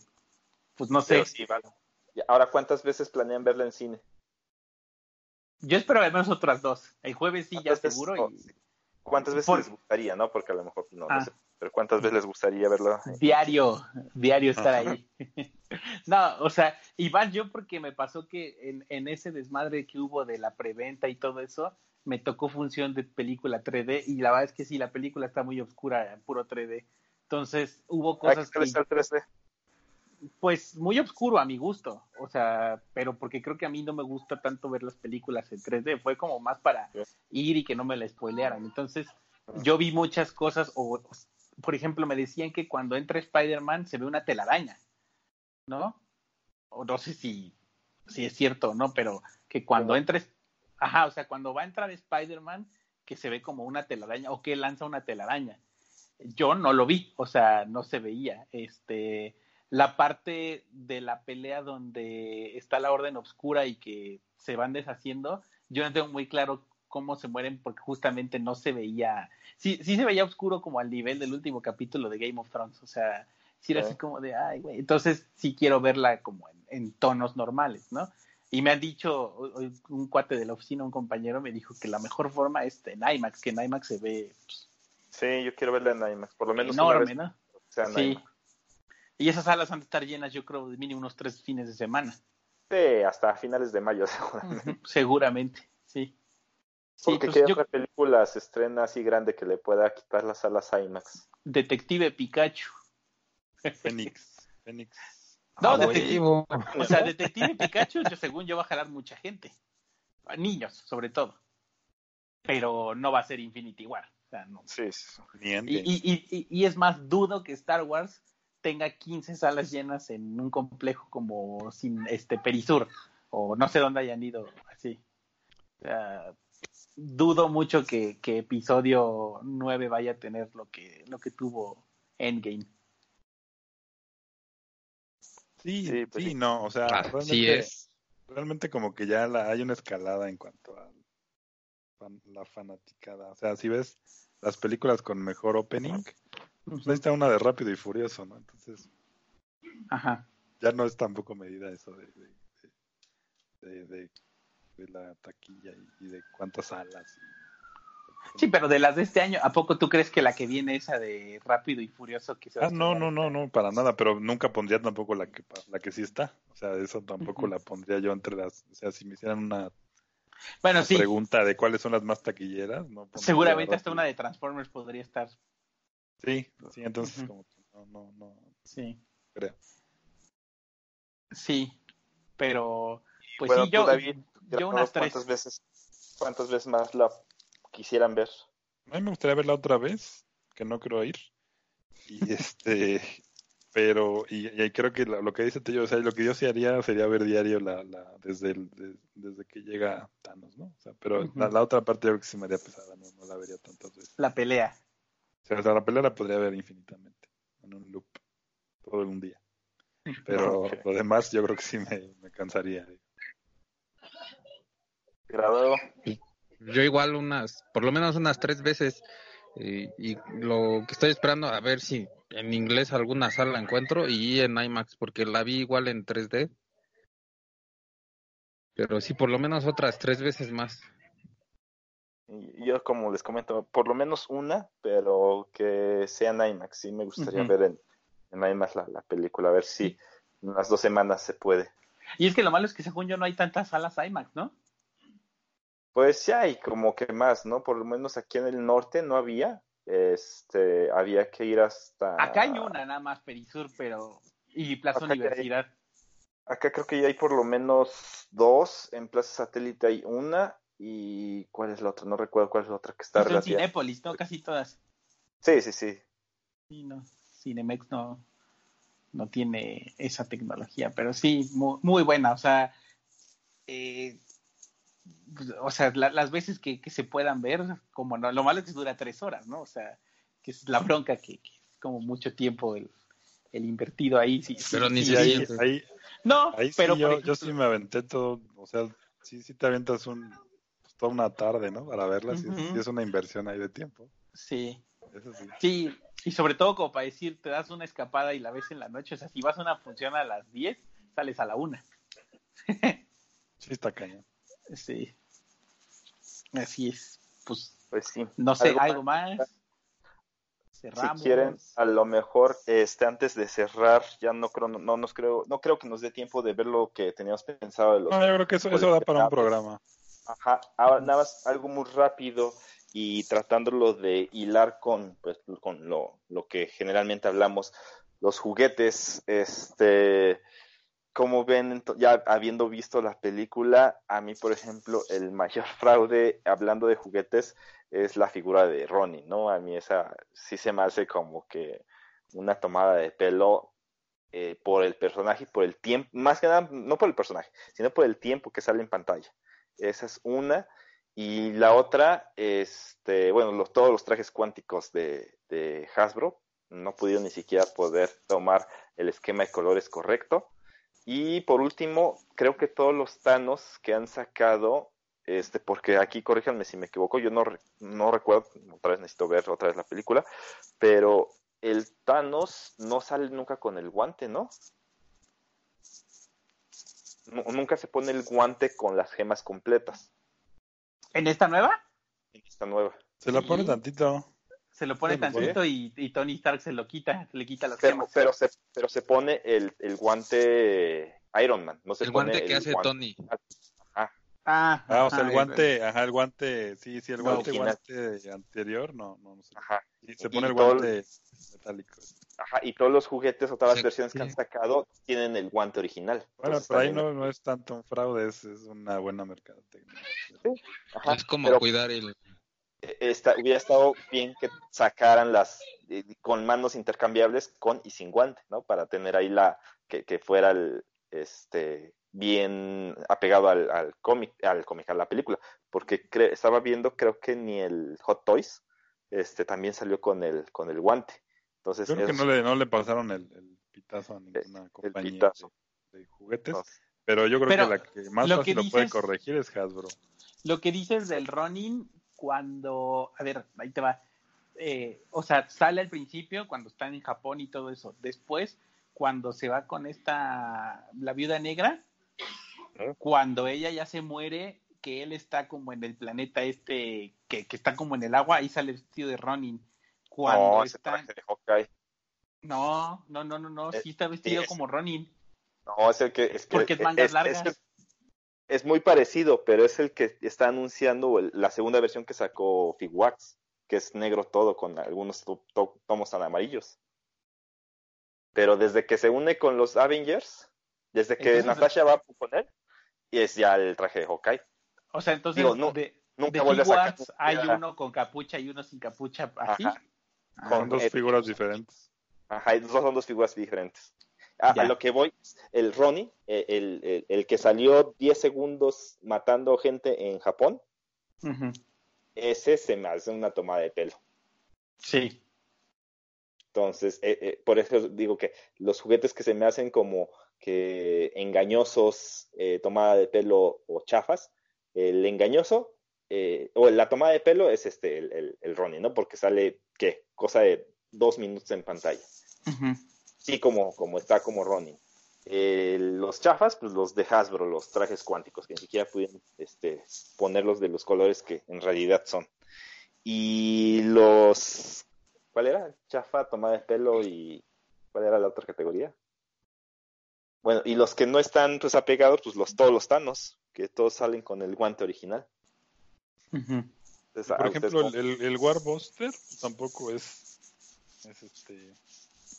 Pues no sé, Pero sí, vale. Ahora, ¿cuántas veces planean verla en cine? yo espero al menos otras dos. El jueves sí, ya ¿Cuántas veces- seguro. oh, Y. ¿Cuántas veces Por- les gustaría, no? Porque a lo mejor no, no Ah. sé. Pero ¿cuántas veces les gustaría verla? diario, diario estar ahí. <laughs> no, o sea, y más yo porque me pasó que en, en ese desmadre que hubo de la preventa y todo eso, me tocó función de película 3D y la verdad es que sí, la película está muy oscura, en puro 3D. Entonces hubo Ah, cosas ¿qué tal que, está el 3D? Pues, muy oscuro a mi gusto. O sea, pero porque creo que a mí no me gusta tanto ver las películas en 3D. Fue como más para ir y que no me la spoilearan. Entonces, yo vi muchas cosas, o, por ejemplo, me decían que cuando entra Spider-Man se ve una telaraña, ¿no? O no sé si, si es cierto o no, pero que cuando entres, ajá, o sea, cuando va a entrar Spider-Man, que se ve como una telaraña, o que lanza una telaraña. Yo no lo vi, o sea, no se veía. Este, la parte de la pelea donde está la orden oscura y que se van deshaciendo, yo no tengo muy claro cómo se mueren porque justamente no se veía, sí, sí se veía oscuro como al nivel del último capítulo de Game of Thrones, o sea, sí era Sí. así como de, ay, güey, entonces sí quiero verla como en, en tonos normales, ¿no? Y me han dicho, un cuate de la oficina, un compañero me dijo que la mejor forma es en IMAX, que en IMAX se ve pues, Sí, yo quiero verla en IMAX, por lo menos una enorme, vez ¿no? que sea en Sí. IMAX. Y esas salas van a estar llenas, yo creo, de mínimo unos tres fines de semana. Sí, hasta finales de mayo, <laughs> seguramente. Seguramente, sí. Sí, Porque pues qué yo, otra película se estrena así grande que le pueda quitar las salas IMAX. Detective Pikachu. Fénix. Fénix. No, Ah, o sea, Detective Pikachu, yo, según yo, va a jalar mucha gente. A niños, sobre todo. Pero no va a ser Infinity War. O sea, no. Sí, y, y, y- y es más, dudo que Star Wars tenga 15 salas llenas en un complejo como sin este Perisur o no sé dónde hayan ido así. Dudo mucho que, que episodio 9 vaya a tener lo que lo que tuvo Endgame. Sí, Sí, pues sí, no, o sea, Ah, realmente, sí es. realmente como que ya la, hay una escalada en cuanto a la fanaticada. O sea, si ves las películas con mejor opening, pues ahí está una de Rápido y Furioso, ¿no? Entonces, Ajá. ya no es tampoco medida eso de, de, de, de- de la taquilla y, y de cuántas salas. y- Sí, pero de las de este año, ¿a poco tú crees que la que viene esa de Rápido y Furioso que se va a Ah, no, no, no, no, para nada, pero nunca pondría tampoco la que la que sí está. O sea, eso tampoco la pondría yo entre las, o sea, si me hicieran una Bueno, sí, pregunta de cuáles son las más taquilleras, no seguramente hasta una de Transformers podría estar. Sí, sí, entonces como que no, no, no Sí, creo. sí, pero pues Bueno, sí, yo, David, yo unas tres. ¿Cuántas veces, ¿Cuántas veces más la quisieran ver? A mí me gustaría verla otra vez, que no creo ir. Y <laughs> este, pero, y, creo que lo, lo que dice Tello, o sea, lo que yo sí haría sería ver diario la, la, desde el, de- desde que llega Thanos, ¿no? O sea, pero la, la otra parte yo creo que sí me haría pesada, no, no la vería tantas veces. La pelea. O sea, la pelea la podría ver infinitamente, en un loop, todo un día. <laughs> Pero Ok. lo demás yo creo que sí me, me cansaría. Grabado. Yo igual unas, por lo menos unas tres veces. eh, y lo que estoy esperando a ver si en inglés alguna sala encuentro y en IMAX porque la vi igual en 3D. Pero sí, por lo menos otras tres veces más. Yo, como les comento, por lo menos una, pero que sea en IMAX. Sí, me gustaría ver en, en IMAX la, la película, a ver si en unas dos semanas se puede. Y es que lo malo es que según yo no hay tantas salas IMAX, ¿no? Pues sí hay como que más, ¿no? Por lo menos aquí en el norte no había. Este, había que ir hasta. Acá hay una nada más, Perisur, pero... Y Plaza Acá ya hay. Universidad. Acá creo que ya hay por lo menos dos. En Plaza Satélite hay una y ¿cuál es la otra? No recuerdo cuál es la otra que está Son relacionada. Cinépolis, ¿no? Casi todas. Sí, sí, sí. Sí, no. Cinemex no, no tiene esa tecnología, pero sí, muy, muy buena. O sea, eh, o sea, la- las veces que, que se puedan ver, como no, lo malo es que dura tres horas, ¿no? O sea, que es la bronca que, que es como mucho tiempo el, el invertido ahí. Sí, sí, Pero ni sí, Sí, se ahí, No, ahí sí pero yo, yo sí me aventé todo, o sea, sí, sí te aventas un, toda una tarde, ¿no? Para verla, sí, es- una inversión ahí de tiempo. Sí, Eso sí. sí, y sobre todo como para decir, te das una escapada y la ves en la noche, o sea, si vas a una función a las 10, sales a la una. Sí está cañón. Sí, así es. Pues Pues sí. no sé, ¿Algo algo, más? más. Cerramos. Si quieren, a lo mejor, este, antes de cerrar, ya no creo, no, nos creo, no creo que nos dé tiempo de ver lo que teníamos pensado de los No, yo creo que eso, eso da para un programa. Ajá, ahora nada más algo muy rápido y tratándolo de hilar con, pues, con lo, lo que generalmente hablamos, los juguetes, este, como ven, ya habiendo visto la película, a mí, por ejemplo, el mayor <laughs> fraude, hablando de juguetes, es la figura de Ronnie, ¿no? A mí esa sí se me hace como que una tomada de pelo eh, por el personaje y por el tiempo, más que nada, no por el personaje, sino por el tiempo que sale en pantalla. Esa es una. Y la otra, este, bueno, los, todos los trajes cuánticos de, de Hasbro no pudieron ni siquiera poder tomar el esquema de colores correcto. Y por último, creo que todos los Thanos que han sacado, este, porque aquí corríjanme si me equivoco, yo no, no recuerdo, otra vez necesito ver otra vez la película, pero el Thanos no sale nunca con el guante, ¿no? Nu- Nunca se pone el guante con las gemas completas ¿En esta nueva? en esta nueva. Se Sí. pone tantito. Se lo pone lo pone. tantito y, y Tony Stark se lo quita, le quita las Pero, gemas. pero, se, pero se pone el, el guante Iron Man, no se El pone guante que el hace guante- Tony. Ah, Ah, o sea, el guante, ajá, el guante, sí, sí, el guante, guante anterior, no, no, no sé. Ajá, Sí, se Y pone el guante metálico. ajá, y todos los juguetes o todas las Sí, versiones que sí. han sacado tienen el guante original. Bueno, Entonces, pero ahí no, no es tanto un fraude, es, es una buena mercadotecnia. ajá, es como pero cuidar el... esta- hubiera estado bien que sacaran las eh, con manos intercambiables con y sin guante, ¿no? Para tener ahí la que, que fuera el este bien apegado al, al cómic, al cómic, a la película, porque cre- estaba viendo, creo que ni el Hot Toys, este también salió con el con el guante. Entonces, Yo creo que no le, no le pasaron el, el pitazo a ninguna el compañía pitazo. de, de juguetes, no, pero yo creo Pero que la que más lo fácil que lo puede dices- corregir es Hasbro. Lo que dices del Ronin cuando, a ver, ahí te va. Eh, o sea, sale al principio cuando están en Japón y todo eso. Después, cuando se va con esta, la viuda negra, ¿Eh? cuando ella ya se muere, que él está como en el planeta este, que, que está como en el agua, ahí sale el vestido de Ronin. Cuando no, ese está... de Hawkeye. No, no, no, no, no, Eh, sí está vestido es- como Ronin. No, es el que es que- Porque es mangas largas. Es, es muy parecido, pero es el que está anunciando el- la segunda versión que sacó Figwax, que es negro todo con algunos to- to- tomos tan amarillos. Pero desde que se une con los Avengers, desde que Entonces- Natasha va con él, y es ya el traje de Hawkeye. O sea, entonces Digo, no- de, Nunca de a hay uno con capucha y uno sin capucha, así. Ajá. Ah, Son Con- dos eh, figuras diferentes. Ajá, y son dos figuras diferentes. A, Ya. a lo que voy, el Ronnie, eh, el, el- el que salió 10 segundos matando gente en Japón, ese se me hace una tomada de pelo. Sí. Entonces, eh, eh, por eso digo que los juguetes que se me hacen como que engañosos, eh, tomada de pelo o chafas, el engañoso eh, o la tomada de pelo es este, el, el, el Ronnie, ¿no? Porque sale, ¿qué? Cosa de dos minutos en pantalla. Ujú. Sí, como, como está como Ronnie. Eh, los chafas, pues los de Hasbro, los trajes cuánticos, que ni siquiera pudieron este, ponerlos de los colores que en realidad son. Y los... ¿Cuál era? Chafa, tomada de pelo y... ¿Cuál era la otra categoría? Bueno, y los que no están pues apegados, pues los todos los Thanos, que todos salen con el guante original. Entonces, Por ejemplo, el, el, el Warbuster tampoco es, es este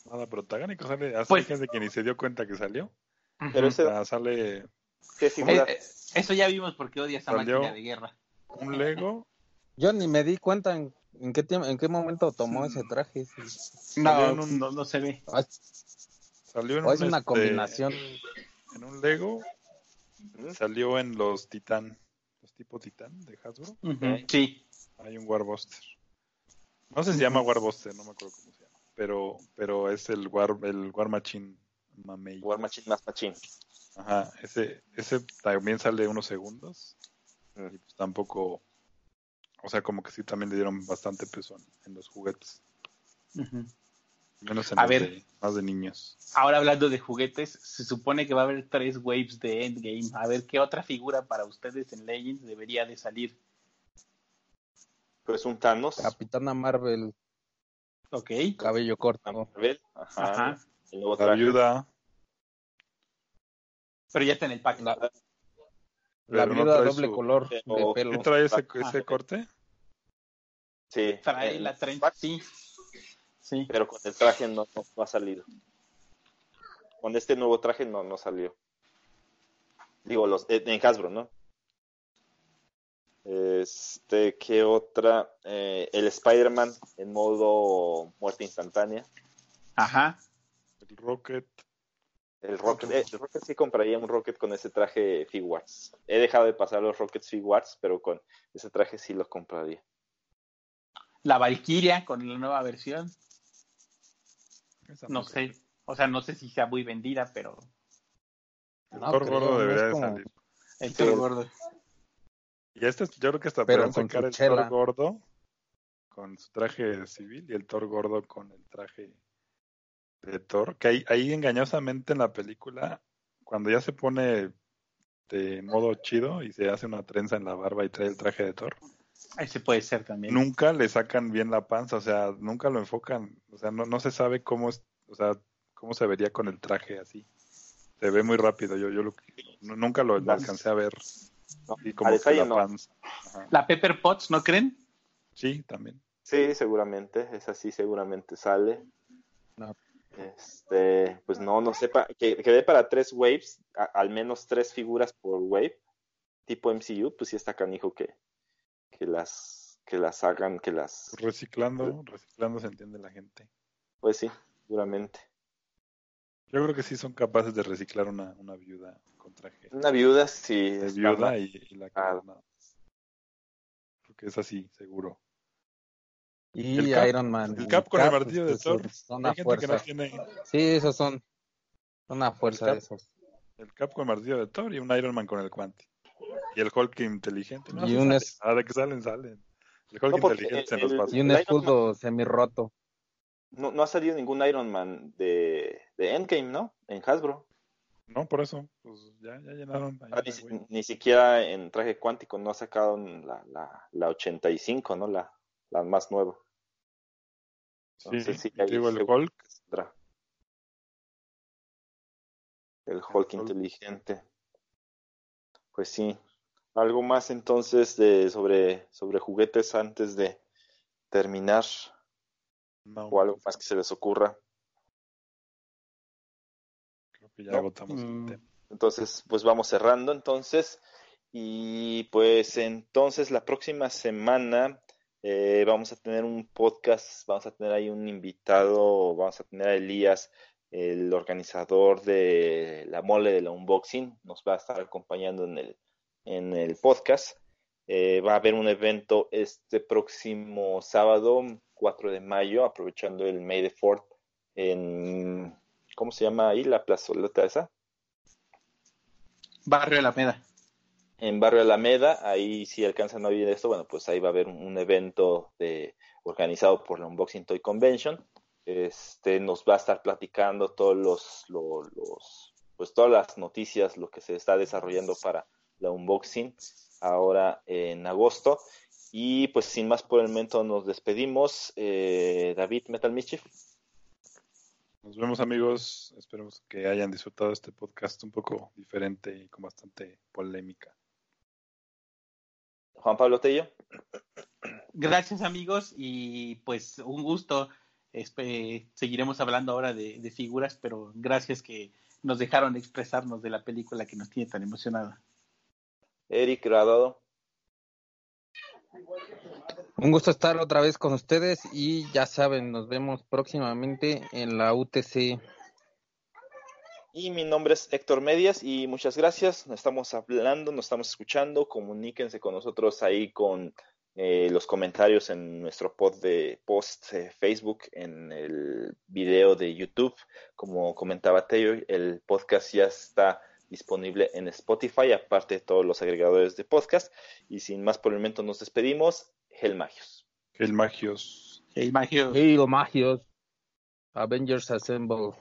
nada protagónico. Sale, hace Pues- gente que ni se dio cuenta que salió. Pero ese- O sea, sale ¿qué Eh, figura? eh, eso ya vimos porque odias esa Salió- máquina de guerra. un Lego. Yo ni me di cuenta en, en qué tiempo, en qué momento tomó ese traje. sí. No, un- no, no se ve. Salió en O un, es una este, combinación. En un Lego. Salió en los Titán. Los tipo Titán de Hasbro. Sí. Hay un Warbuster. No sé si se llama Warbuster, no me acuerdo cómo se llama. Pero, pero es el War, el War Machine Mamey. War Machine más Machine. Ajá, ese, ese también sale unos segundos. Y pues tampoco. O sea, como que sí también le dieron bastante peso en, en los juguetes. Ujú. Menos en A ver. de, más de niños. Ahora hablando de juguetes, se supone que va a haber tres waves de Endgame. A ver qué otra figura para ustedes en Legends debería de salir. Pues un Thanos. Capitana Marvel, Ok. cabello corto. Marvel, ajá, Ajá. La viuda. Pero ya está en el pack. La, la no viuda doble su- color de ¿Qué pelo. trae ese, ese corte? Sí. Trae el la 30. pack, Sí. Sí. Pero con el traje no, no, no ha salido. Con este nuevo traje no, no salió. Digo, los en Hasbro, ¿no? Este, ¿qué otra? Eh, el Spider-Man en modo muerte instantánea. Ajá. El Rocket. El Rocket, eh, el Rocket sí compraría un Rocket con ese traje Figuarts. He dejado de pasar los Rockets Figuarts, pero con ese traje sí los compraría. La Valkyria con la nueva versión. Esa No sé. O sea, no sé si sea muy vendida, pero El No Thor gordo no debería de salir. el Sí. Thor gordo. Y este, yo creo que hasta Pero podrían con sacar su el chela. Thor gordo con su traje civil y el Thor gordo con el traje de Thor. Que ahí, ahí engañosamente en la película, cuando ya se pone de modo chido y se hace una trenza en la barba y trae el traje de Thor, Ese puede ser también. nunca le sacan bien la panza, o sea, nunca lo enfocan, o sea, no, no se sabe cómo es, o sea, cómo se vería con el traje así. Se ve muy rápido, yo, yo lo, nunca lo, lo alcancé a ver. No, Y a como detalle la no. panza. La Pepper Potts, ¿no creen? Sí, también. Sí, seguramente, esa sí seguramente sale. No. Este, pues no, no sepa, que quedé para tres waves, a- al menos tres figuras por wave, tipo MCU, pues sí está canijo que, que las, que las hagan, que las, Reciclando, reciclando se entiende la gente. pues sí, seguramente. Yo creo que sí son capaces de reciclar una, una viuda con traje Una viuda sí. de está viuda y, y la Ah. Creo que es así, seguro. Y El Cap- Iron Man. El Cap con el Cap, martillo de Thor. Son Hay a gente que no fuerza. tiene Sí, esos son. Son a fuerza Cap- de esos. el Cap con el martillo de Thor y un Iron Man con el guante. Y el Hulk inteligente. No, Y sí un es- Ah, de que salen, salen. El Hulk No, inteligente se nos pasa. Y un escudo semi-roto. No, no ha salido ningún Iron Man de, de Endgame, ¿no? En Hasbro. No, por eso. Pues ya, ya llenaron. Ah, ni, si- ni siquiera en traje cuántico no ha sacado la, la, la 85, ¿no? La, la más nueva. Sí, Entonces, sí, ahí digo, el Hulk. El Hulk Hulk. inteligente. Pues sí. Algo más entonces de sobre, sobre juguetes antes de terminar No, o algo más que se les ocurra. creo que ya No. agotamos el Mm. tema. Entonces, pues vamos cerrando entonces. Y pues entonces la próxima semana eh, vamos a tener un podcast, vamos a tener ahí un invitado, vamos a tener a Elías, el organizador de la mole de la unboxing, nos va a estar acompañando en el, en el podcast. Eh, va a haber un evento este próximo sábado, 4 de mayo, aprovechando el May the 4th en, ¿cómo se llama ahí? La plazoleta esa. Barrio Alameda. en Barrio Alameda, ahí si alcanzan a oír esto, bueno, pues ahí va a haber un, un evento de, organizado por la Unboxing Toy Convention. Este nos va a estar platicando todos los, lo- los, pues todas las noticias, lo que se está desarrollando para la unboxing ahora en agosto. Y pues sin más por el momento nos despedimos. Eh, David Metal Mischief. Nos vemos amigos. Esperemos que hayan disfrutado este podcast un poco diferente y con bastante polémica. Juan Pablo Tello. Gracias amigos y pues un gusto. Espe- seguiremos hablando ahora de, de figuras, pero gracias que nos dejaron expresarnos de la película que nos tiene tan emocionada. Eric Gradado. Un gusto estar otra vez con ustedes y ya saben, nos vemos próximamente en la UTC. Y mi nombre es Héctor Medias y muchas gracias. Nos estamos hablando, nos estamos escuchando. Comuníquense con nosotros ahí con eh, los comentarios en nuestro post de post eh, Facebook, en el video de YouTube. Como comentaba Taylor, el podcast ya está disponible en Spotify, aparte de todos los agregadores de podcast. Y sin más por el momento nos despedimos. Hell Magios. Hell Magios. Hey, Magios. Hey, Magios. Avengers Assemble.